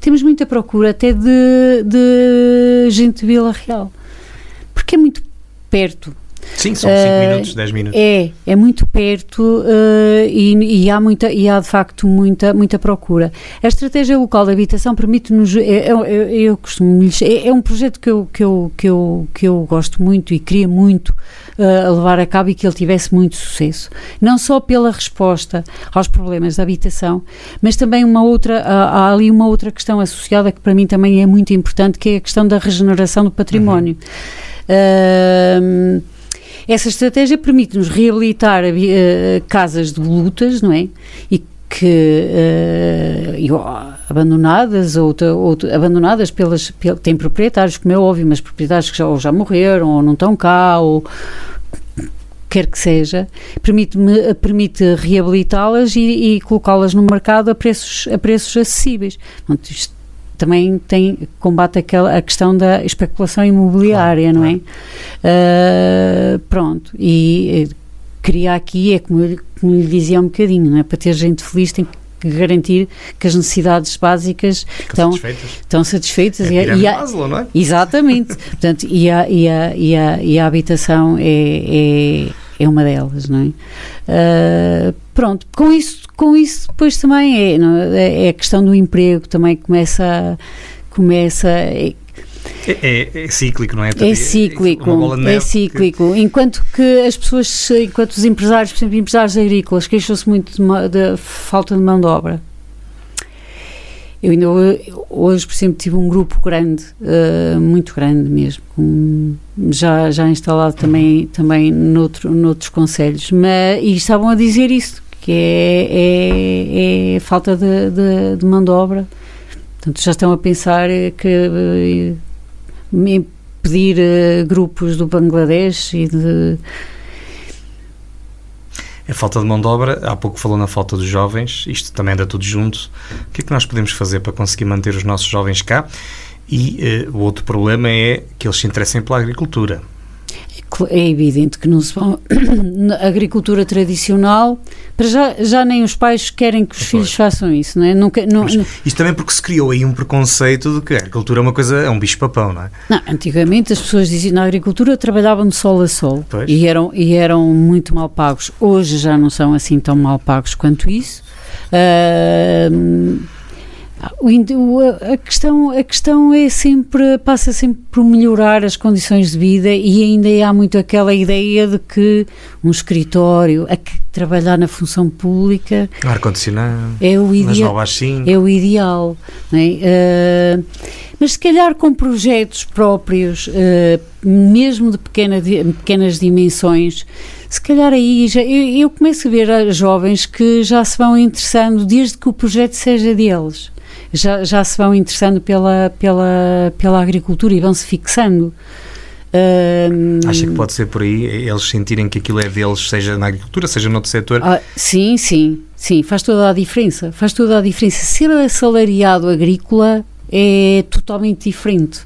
Temos muita procura até de, de gente de Vila Real. Porque é muito perto
Sim, são 5 uh, minutos, 10 minutos.
É, é muito perto uh, e, e, há muita, e há de facto muita, muita procura. A estratégia local de habitação permite-nos, é, é, é eu costumo é, é, um projeto que eu, que, eu, que, eu, que eu gosto muito e queria muito uh, levar a cabo e que ele tivesse muito sucesso. Não só pela resposta aos problemas da habitação, mas também uma outra, há, há ali uma outra questão associada que para mim também é muito importante, que é a questão da regeneração do património. Uhum. Essa estratégia permite-nos reabilitar uh, casas de lutas, não é? E que uh, abandonadas ou, ou, abandonadas pelas pel, tem proprietários como é óbvio mas proprietários que já, ou já morreram ou não estão cá ou quer que seja permite permite reabilitá-las e, e colocá-las no mercado a preços a preços acessíveis Portanto, isto também tem, combate aquela, a questão da especulação imobiliária, claro, não é? Uh, pronto, e cria aqui, é como, como lhe dizia um bocadinho, não é? Para ter gente feliz tem que garantir que as necessidades básicas estão
satisfeitas.
Estão satisfeitas
É
e, e a-
Maslow, não é?
Exatamente. Portanto, e a, e a, e a, e a habitação é, é, é uma delas, não é? Ah, pronto, com isso, com isso depois também é, não é? É a questão do emprego também começa começa é,
É, é- é cíclico, não é?
é cíclico, é
que-
cíclico. Enquanto que as pessoas, enquanto os empresários, por exemplo, empresários agrícolas, queixam-se muito de falta de mão de obra. Eu ainda ho- hoje, por exemplo, tive um grupo grande, eh, muito grande mesmo, com- já, já instalado também, também noutro, noutros conselhos, mas, e estavam a dizer isso, que é, é, é falta de, de, de mão de obra. Portanto, já estão a pensar que em pedir eh, grupos do Bangladesh e de.
É falta de mão de obra, há pouco falou na falta dos jovens, isto também anda tudo junto. O que é que nós podemos fazer para conseguir manter os nossos jovens cá? E eh, o outro problema é que eles se interessem pela agricultura.
É evidente que não se vão. Na agricultura tradicional, para já, já nem os pais querem que os
Pois.
filhos façam isso, não é? Nunca, não,
isto também porque se criou aí um preconceito de que a agricultura é uma coisa, é um bicho-papão, não é?
não, antigamente as pessoas diziam na agricultura trabalhavam de sol a sol
Pois.
e eram, e eram muito mal pagos. Hoje já não são assim tão mal pagos quanto isso. O- a, questão, a questão é sempre, passa sempre por melhorar as condições de vida e ainda há muito aquela ideia de que um escritório, a que trabalhar na função pública
Ar-condicionado,
é o ideal.
novas 5.
É o ideal. é? Eh, mas se calhar com projetos próprios, eh, mesmo de pequena pequenas dimensões, se calhar aí já, eu, eu começo a ver jovens que já se vão interessando, desde que o projeto seja deles, já, já se vão interessando pela, pela, pela agricultura e vão se fixando. Eh,
Acha que pode ser por aí, eles sentirem que aquilo é deles, seja na agricultura, seja noutro setor.
Ah, sim, sim, sim, faz toda a diferença. Faz toda a diferença. Ser assalariado agrícola é totalmente diferente.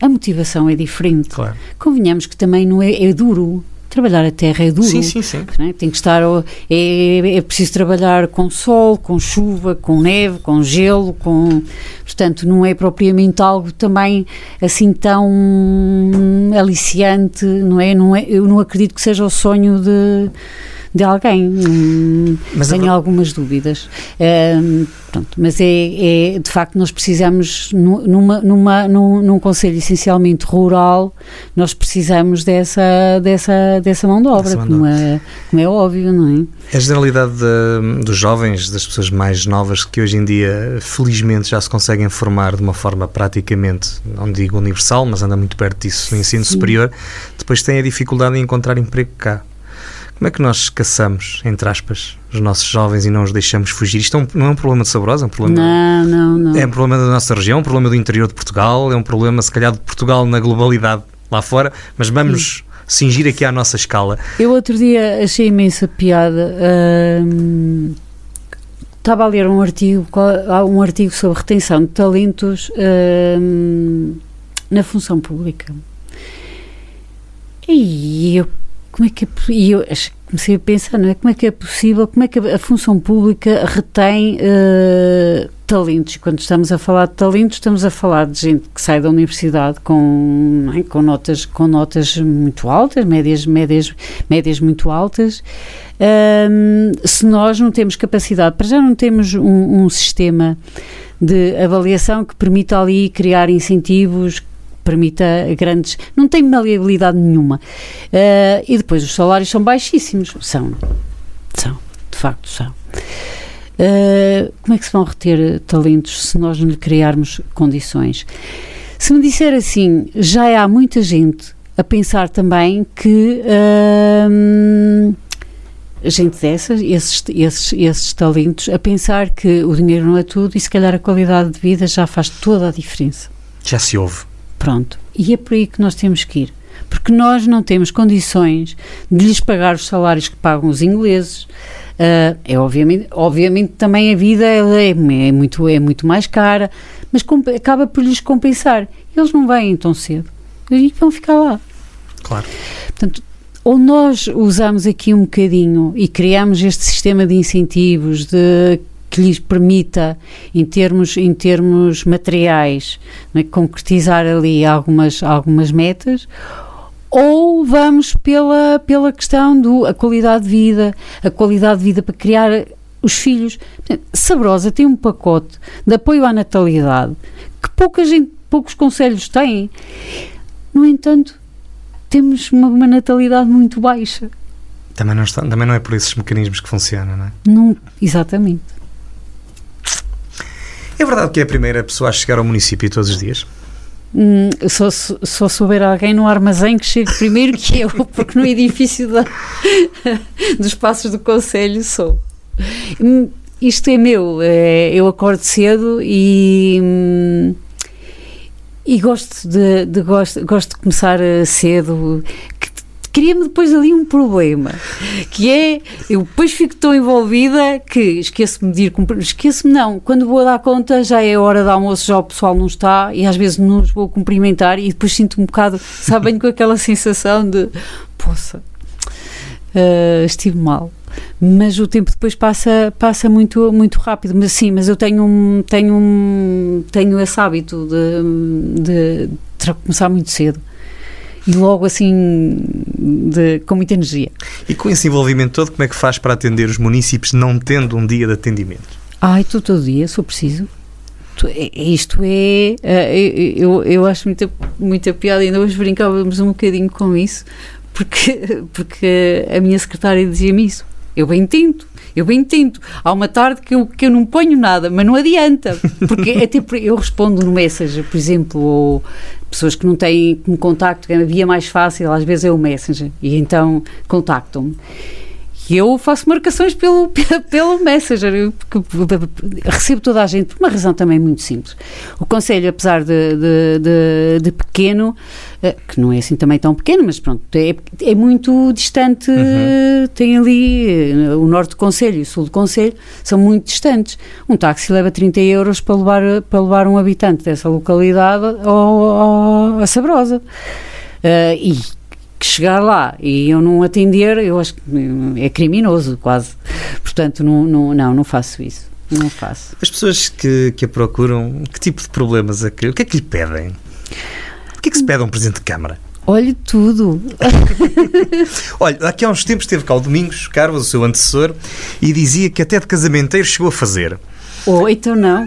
A motivação é diferente.
Claro.
Convenhamos que também não é, é duro. Trabalhar a terra é duro.
Sim, sim, sim.
não é? Tem que estar. É, é preciso trabalhar com sol, com chuva, com neve, com gelo, com. Portanto, não é propriamente algo também assim tão aliciante, não é? Não é eu não acredito que seja o sonho de, de alguém. Hum,
Mas a
tenho
ver-
algumas dúvidas. Hum, pronto, mas é, é de facto nós precisamos nu- numa, numa, num, num conselho essencialmente rural, nós precisamos dessa dessa dessa mão de obra,
mão de
como é, como é óbvio, não é?
A generalidade da- dos jovens, das pessoas mais novas, que hoje em dia, felizmente, já se conseguem formar de uma forma praticamente, não digo universal, mas anda muito perto disso no ensino
Sim.
superior, depois têm a dificuldade em encontrar emprego cá. Como é que nós caçamos, entre aspas, os nossos jovens e não os deixamos fugir? Isto é não é um problema de saborosa, é um problema.
Não, não, não.
É um problema da nossa região, um problema do interior de Portugal, é um problema, se calhar, de Portugal na globalidade lá fora, mas vamos cingir aqui à nossa escala.
Eu outro dia achei imensa piada. hum, Estava a ler um artigo, um artigo sobre retenção de talentos hum, na função pública. E eu, como é que é, e eu comecei a pensar, não é? Como é que é possível, como é que a, função pública retém eh, talentos? Quando estamos a falar de talentos, estamos a falar de gente que sai da universidade com, é? com, notas, com notas muito altas, médias, médias, médias muito altas. Hum, se nós não temos capacidade, para já não temos um, um sistema de avaliação que permita ali criar incentivos, permita grandes. Não tem maleabilidade nenhuma. Uh, e depois os salários são baixíssimos. São. São. De facto, são. Uh, como é que se vão reter talentos se nós não lhe criarmos condições? Se me disser assim, já há muita gente a pensar também que. hum, gente dessas, esses, esses, esses talentos, a pensar que o dinheiro não é tudo e se calhar a qualidade de vida já faz toda a diferença.
Já se ouve.
Pronto. E é por aí que nós temos que ir. Porque nós não temos condições de lhes pagar os salários que pagam os ingleses. Ah, é obviamente, obviamente também a vida é, é muito, é muito mais cara, mas acaba por lhes compensar. Eles não vêm tão cedo e vão ficar lá.
Claro.
Portanto, ou nós usamos aqui um bocadinho e criamos este sistema de incentivos de que lhes permita, em termos, em termos materiais, é? concretizar ali algumas, algumas metas, ou vamos pela, pela questão da qualidade de vida, a qualidade de vida para criar os filhos. Sabrosa tem um pacote de apoio à natalidade que pouca gente, poucos conselhos têm. No entanto, temos uma, uma natalidade muito baixa.
Também não, está, também não é por esses mecanismos que funciona, não é?
Não, exatamente.
É verdade que é a primeira pessoa a chegar ao município todos os dias?
Hum, só, só souber alguém no armazém que chegue primeiro que eu, porque no edifício da, dos passos do Conselho sou. Hum, isto é meu, é, eu acordo cedo e. Hum, e gosto de, de, gosto, gosto de começar eh, cedo, cria-me depois ali um problema, que é, eu depois fico tão envolvida que esqueço-me de ir cumprir, esqueço-me não, quando vou dar conta já é hora de almoço, já o pessoal não está e às vezes não os vou cumprimentar e depois sinto um bocado, sabem, com aquela sensação de, poça, uh, estive mal. Mas o tempo depois passa passa muito muito rápido mas sim mas eu tenho um, tenho um, tenho esse hábito de, de, de começar muito cedo e logo assim de, com muita energia.
E com esse envolvimento todo, como é que faz para atender os municípios não tendo um dia de atendimento?
Ai, estou todo dia, sou preciso. É, é, isto é. é eu, eu acho muita, muita piada, ainda hoje brincávamos um bocadinho com isso, porque, porque a minha secretária dizia-me isso. Eu bem tento, eu bem tento. Há uma tarde que eu, que eu não ponho nada, mas não adianta. Porque até eu respondo no Messenger, por exemplo, ou pessoas que não têm como contacto, a via mais fácil às vezes é o Messenger, e então contactam-me. E eu faço marcações pelo, pelo Messenger, porque recebo toda a gente por uma razão também muito simples. O Conselho, apesar de, de, de, de pequeno, eh, que não é assim também tão pequeno, mas pronto, é, é muito distante, uhum. tem ali eh, o norte do Conselho e o sul do Conselho, são muito distantes. Um táxi leva 30 euros para levar, para levar um habitante dessa localidade ao, ao, a Sabrosa. Uh, e que chegar lá e eu não atender, eu acho que é criminoso quase. Portanto, não, não, não, não faço isso. Não faço.
As pessoas que, que a procuram, que tipo de problemas é que, o que é que lhe pedem? O que é que se pede a um Presidente de Câmara?
Olhe tudo.
Olha, aqui há uns tempos teve cá o Domingos Carlos, o seu antecessor, e dizia que até de casamenteiro chegou a fazer.
Oh, então não.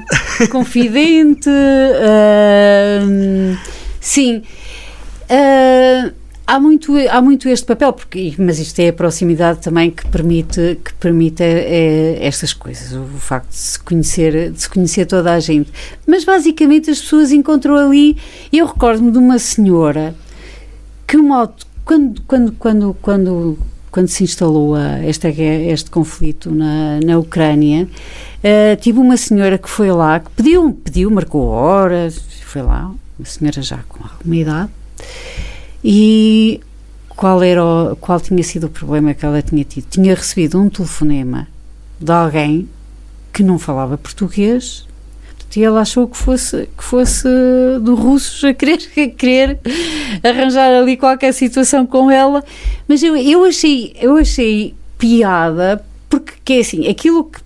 Confidente. Uh, sim. Uh, Há muito, há muito este papel, porque, mas isto é a proximidade também que permite, que permite é, estas coisas, o facto de se, conhecer, de se conhecer toda a gente. Mas basicamente as pessoas encontram ali. Eu recordo-me de uma senhora que uma, quando, quando, quando, quando, quando se instalou a, esta, este conflito na, na Ucrânia, uh, tive uma senhora que foi lá, que pediu, pediu marcou horas, foi lá, uma senhora já com alguma idade e qual, era o, qual tinha sido o problema que ela tinha tido? Tinha recebido um telefonema de alguém que não falava português e ela achou que fosse, que fosse do russo a querer, a querer arranjar ali qualquer situação com ela. Mas eu, eu, achei, eu achei piada, porque que é assim, aquilo que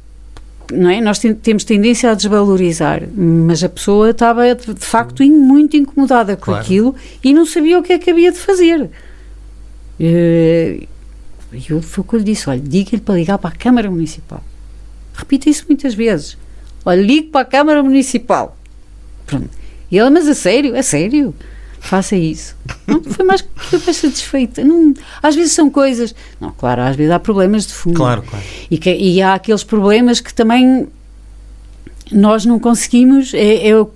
não é? Nós temos tendência a desvalorizar, mas a pessoa estava de facto muito incomodada com claro. aquilo e não sabia o que é que havia de fazer. Eh, e eu foi que eu lhe disse: olha, diga-lhe para ligar para a Câmara Municipal. Repita isso muitas vezes. Olha, ligue para a Câmara Municipal. Pronto. E ela, mas a sério? A sério? Faça isso. Não, foi mais foi mais satisfeita. Não, às vezes são coisas. Não, claro, às vezes há problemas de fundo.
Claro, claro.
E, que, e há aqueles problemas que também nós não conseguimos. É, é o,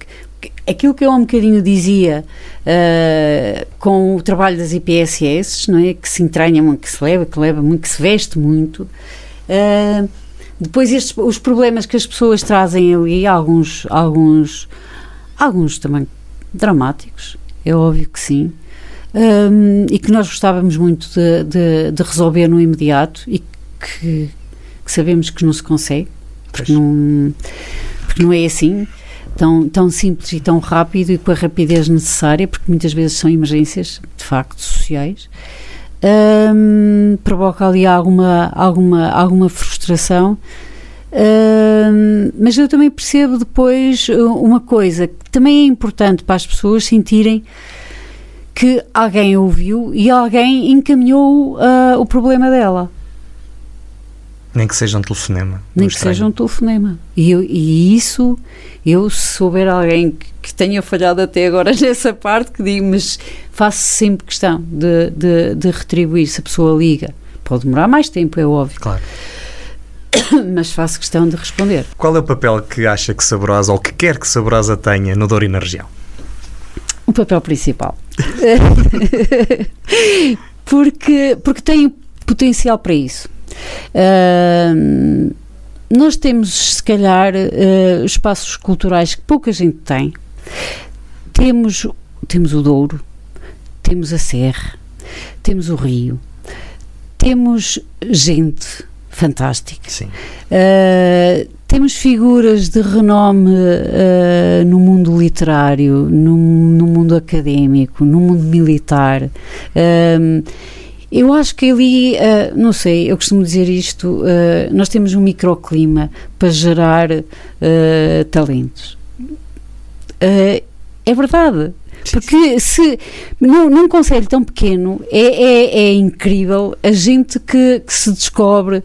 aquilo que eu um bocadinho dizia uh, com o trabalho das IPSS, não é? Que se entranha muito, que se leva, que leva muito, que se veste muito. Uh, depois estes, os problemas que as pessoas trazem ali, alguns, alguns, alguns também dramáticos, é óbvio que sim. Um, e que nós gostávamos muito de, de, de, resolver no imediato e que, que, sabemos que não se consegue, porque não, porque não é assim tão, tão simples e tão rápido e com a rapidez necessária, porque muitas vezes são emergências, de facto, sociais. Um, provoca ali alguma, alguma, alguma frustração. Mas eu também percebo depois uh, uma coisa que também é importante para as pessoas sentirem que alguém ouviu e alguém encaminhou uh, o problema dela.
Nem que seja um telefonema.
Nem que seja um telefonema. E, eu, e, isso, eu se souber alguém que, que, tenha falhado até agora nessa parte, que digo, mas faço sempre questão de, de, de retribuir se a pessoa liga. Pode demorar mais tempo, é óbvio.
Claro.
Mas faço questão de responder.
Qual é o papel que acha que Saborosa ou que quer que Saborosa tenha no Douro e na região?
O papel principal. porque, porque tem potencial para isso. Uh, nós temos, se calhar, uh, espaços culturais que pouca gente tem. Temos, temos o Douro, temos a Serra, temos o Rio, temos gente fantástica.
Sim.
Uh, temos figuras de renome uh, no mundo literário, no, no, mundo académico, no mundo militar. Uh, eu acho que ali, uh, não sei, eu costumo dizer isto, nós temos um microclima para gerar talentos. é verdade. Porque se num, num conselho tão pequeno é, é, é incrível a gente que, que, se descobre.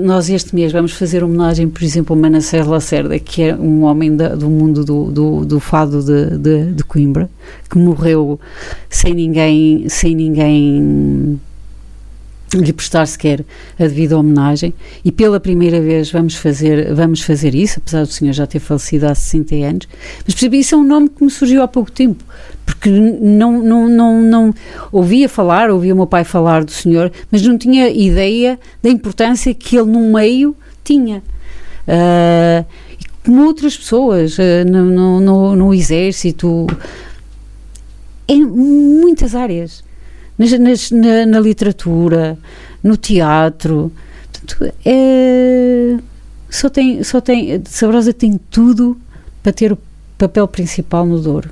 Nós este mês vamos fazer homenagem, por exemplo, a Manassés Lacerda, que é um homem da, do mundo do, do, do fado de, de, de, Coimbra, que morreu sem ninguém, sem ninguém lhe prestar sequer a devida homenagem. E pela primeira vez vamos fazer, vamos fazer isso, apesar do senhor já ter falecido há 60 anos, mas percebi, isso é um nome que me surgiu há pouco tempo, porque não, não, não, não ouvia falar, ouvia o meu pai falar do senhor, mas não tinha ideia da importância que ele no meio tinha. Uh, como outras pessoas uh, no, no, no exército, em muitas áreas nas, nas, na, na, literatura, no teatro. Portanto, é, só tem, só tem, Sabrosa tem tudo para ter o papel principal no Douro.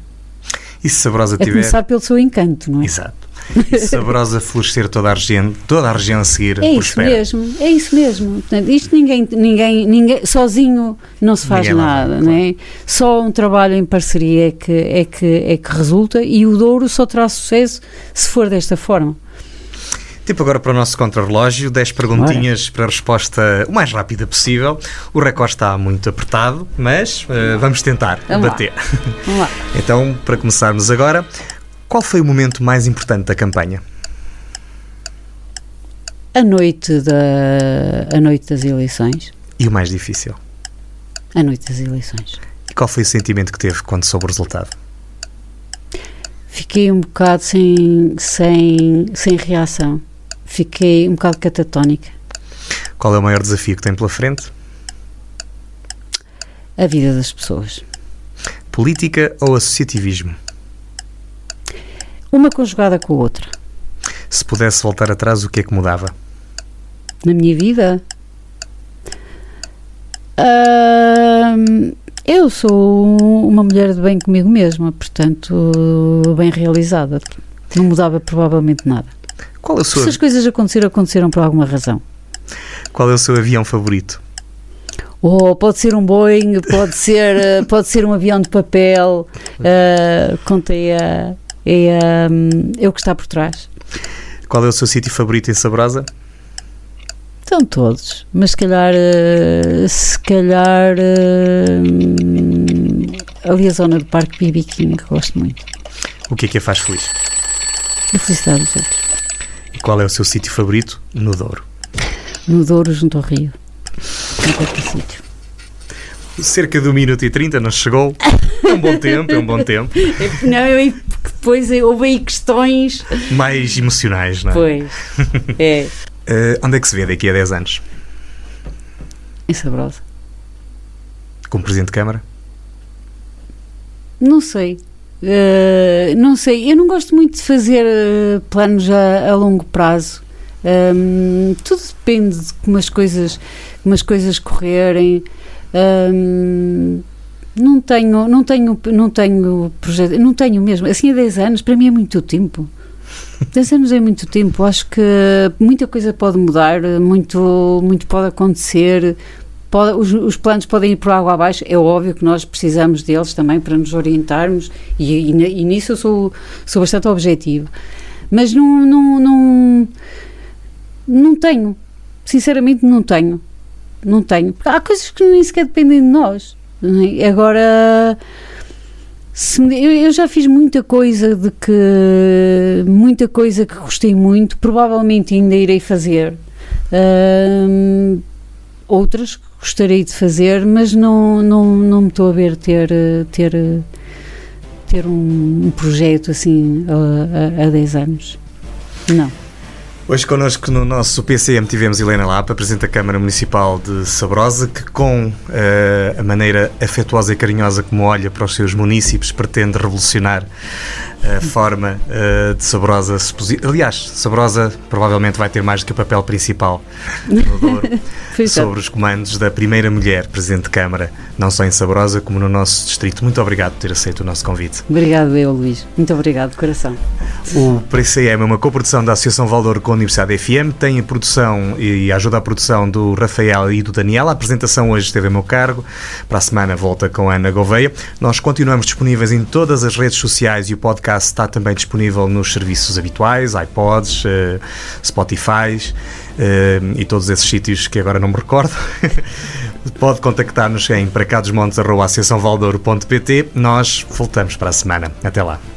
E se Sabrosa
é
tiver...
começar pelo seu encanto, não é?
Exato. E se Sabrosa florescer toda a região, toda a região a seguir
É isso
prospera.
mesmo, é isso mesmo. Portanto, isto ninguém, ninguém, ninguém, sozinho não se faz ninguém nada, não é? Só um trabalho em parceria é que, é, que, é que resulta e o Douro só terá sucesso se for desta forma.
Tipo agora para o nosso contrarrelógio, 10 perguntinhas para a resposta o mais rápida possível. O recorde está muito apertado, mas uh, vamos tentar
vamos
bater.
Lá. Vamos lá.
então, para começarmos agora, qual foi o momento mais importante da campanha?
A noite, da, a noite das eleições.
E o mais difícil?
A noite das eleições.
E qual foi o sentimento que teve quando soube o resultado?
Fiquei um bocado sem, sem, sem reação. Fiquei um bocado catatónica.
Qual é o maior desafio que tem pela frente?
A vida das pessoas.
Política ou associativismo?
Uma conjugada com a outra.
Se pudesse voltar atrás, o que é que mudava?
Na minha vida? Uh, eu sou uma mulher de bem comigo mesma, portanto, bem realizada. Não mudava provavelmente nada.
Qual é o seu...
Se as coisas aconteceram, aconteceram por alguma razão.
Qual é o seu avião favorito?
Oh, pode ser um Boeing, pode ser, pode ser um avião de papel. Uh, contei a, é, um, é o que está por trás.
Qual é o seu sítio favorito em Sabrosa?
São todos, mas se calhar, uh, se calhar uh, ali a zona do Parque Bibiquinho, que gosto muito.
O que é que a faz feliz?
A felicidade dos outros.
E qual é o seu sítio favorito no Douro?
No Douro, junto ao Rio. Em qualquer sítio.
Cerca de 1 minuto e 30 nos chegou. É um bom tempo, é um bom tempo.
Não, eu, depois houve aí questões.
Mais emocionais, não é?
Pois. É.
Uh, onde é que se vê daqui a 10 anos?
Em Sabrosa.
Como Presidente de Câmara?
Não sei. Uh, não sei. Eu não gosto muito de fazer uh, planos a, a, longo prazo. Um, tudo depende de como as coisas, como as coisas correrem. Um, não tenho, não tenho, não tenho projeto, não tenho mesmo. Assim, há 10 anos, para mim é muito tempo. 10 anos é muito tempo. Acho que muita coisa pode mudar, muito, muito pode acontecer. pode, os, os, planos podem ir por água abaixo, é óbvio que nós precisamos deles também para nos orientarmos e, e, e nisso eu sou, sou bastante objetivo. Mas não, não, não, não tenho, sinceramente não tenho, não tenho. Há coisas que nem sequer dependem de nós. Agora me, eu, eu, já fiz muita coisa de que muita coisa que gostei muito, provavelmente ainda irei fazer. Uh, outras que gostaria de fazer, mas não, não, não me estou a ver ter, ter, ter um, um projeto assim há 10 anos. Não.
Hoje connosco no nosso PCM tivemos Helena Lapa, Presidente da Câmara Municipal de Sabrosa, que com uh, a maneira afetuosa e carinhosa como olha para os seus municípios pretende revolucionar a forma uh, de Sabrosa se Aliás, Sabrosa provavelmente vai ter mais do que o papel principal no Douro é. sobre os comandos da primeira mulher Presidente de Câmara, não só em Sabrosa como no nosso distrito. Muito obrigado por ter aceito o nosso convite.
Obrigado eu, Luís. Muito obrigado, de coração.
O PCM é uma coprodução da Associação Valdouro com a Universidade FM, tem a produção e ajuda a produção do Rafael e do Daniel. A apresentação hoje esteve a meu cargo. Para a semana volta com a Ana Gouveia. Nós continuamos disponíveis em todas as redes sociais e o podcast podcast está também disponível nos serviços habituais, iPods, uh, Spotify uh, e todos esses sítios que agora não me recordo. Pode contactar-nos em paracadosmontes.associaçãovaldouro.pt. Nós voltamos para a semana. Até lá.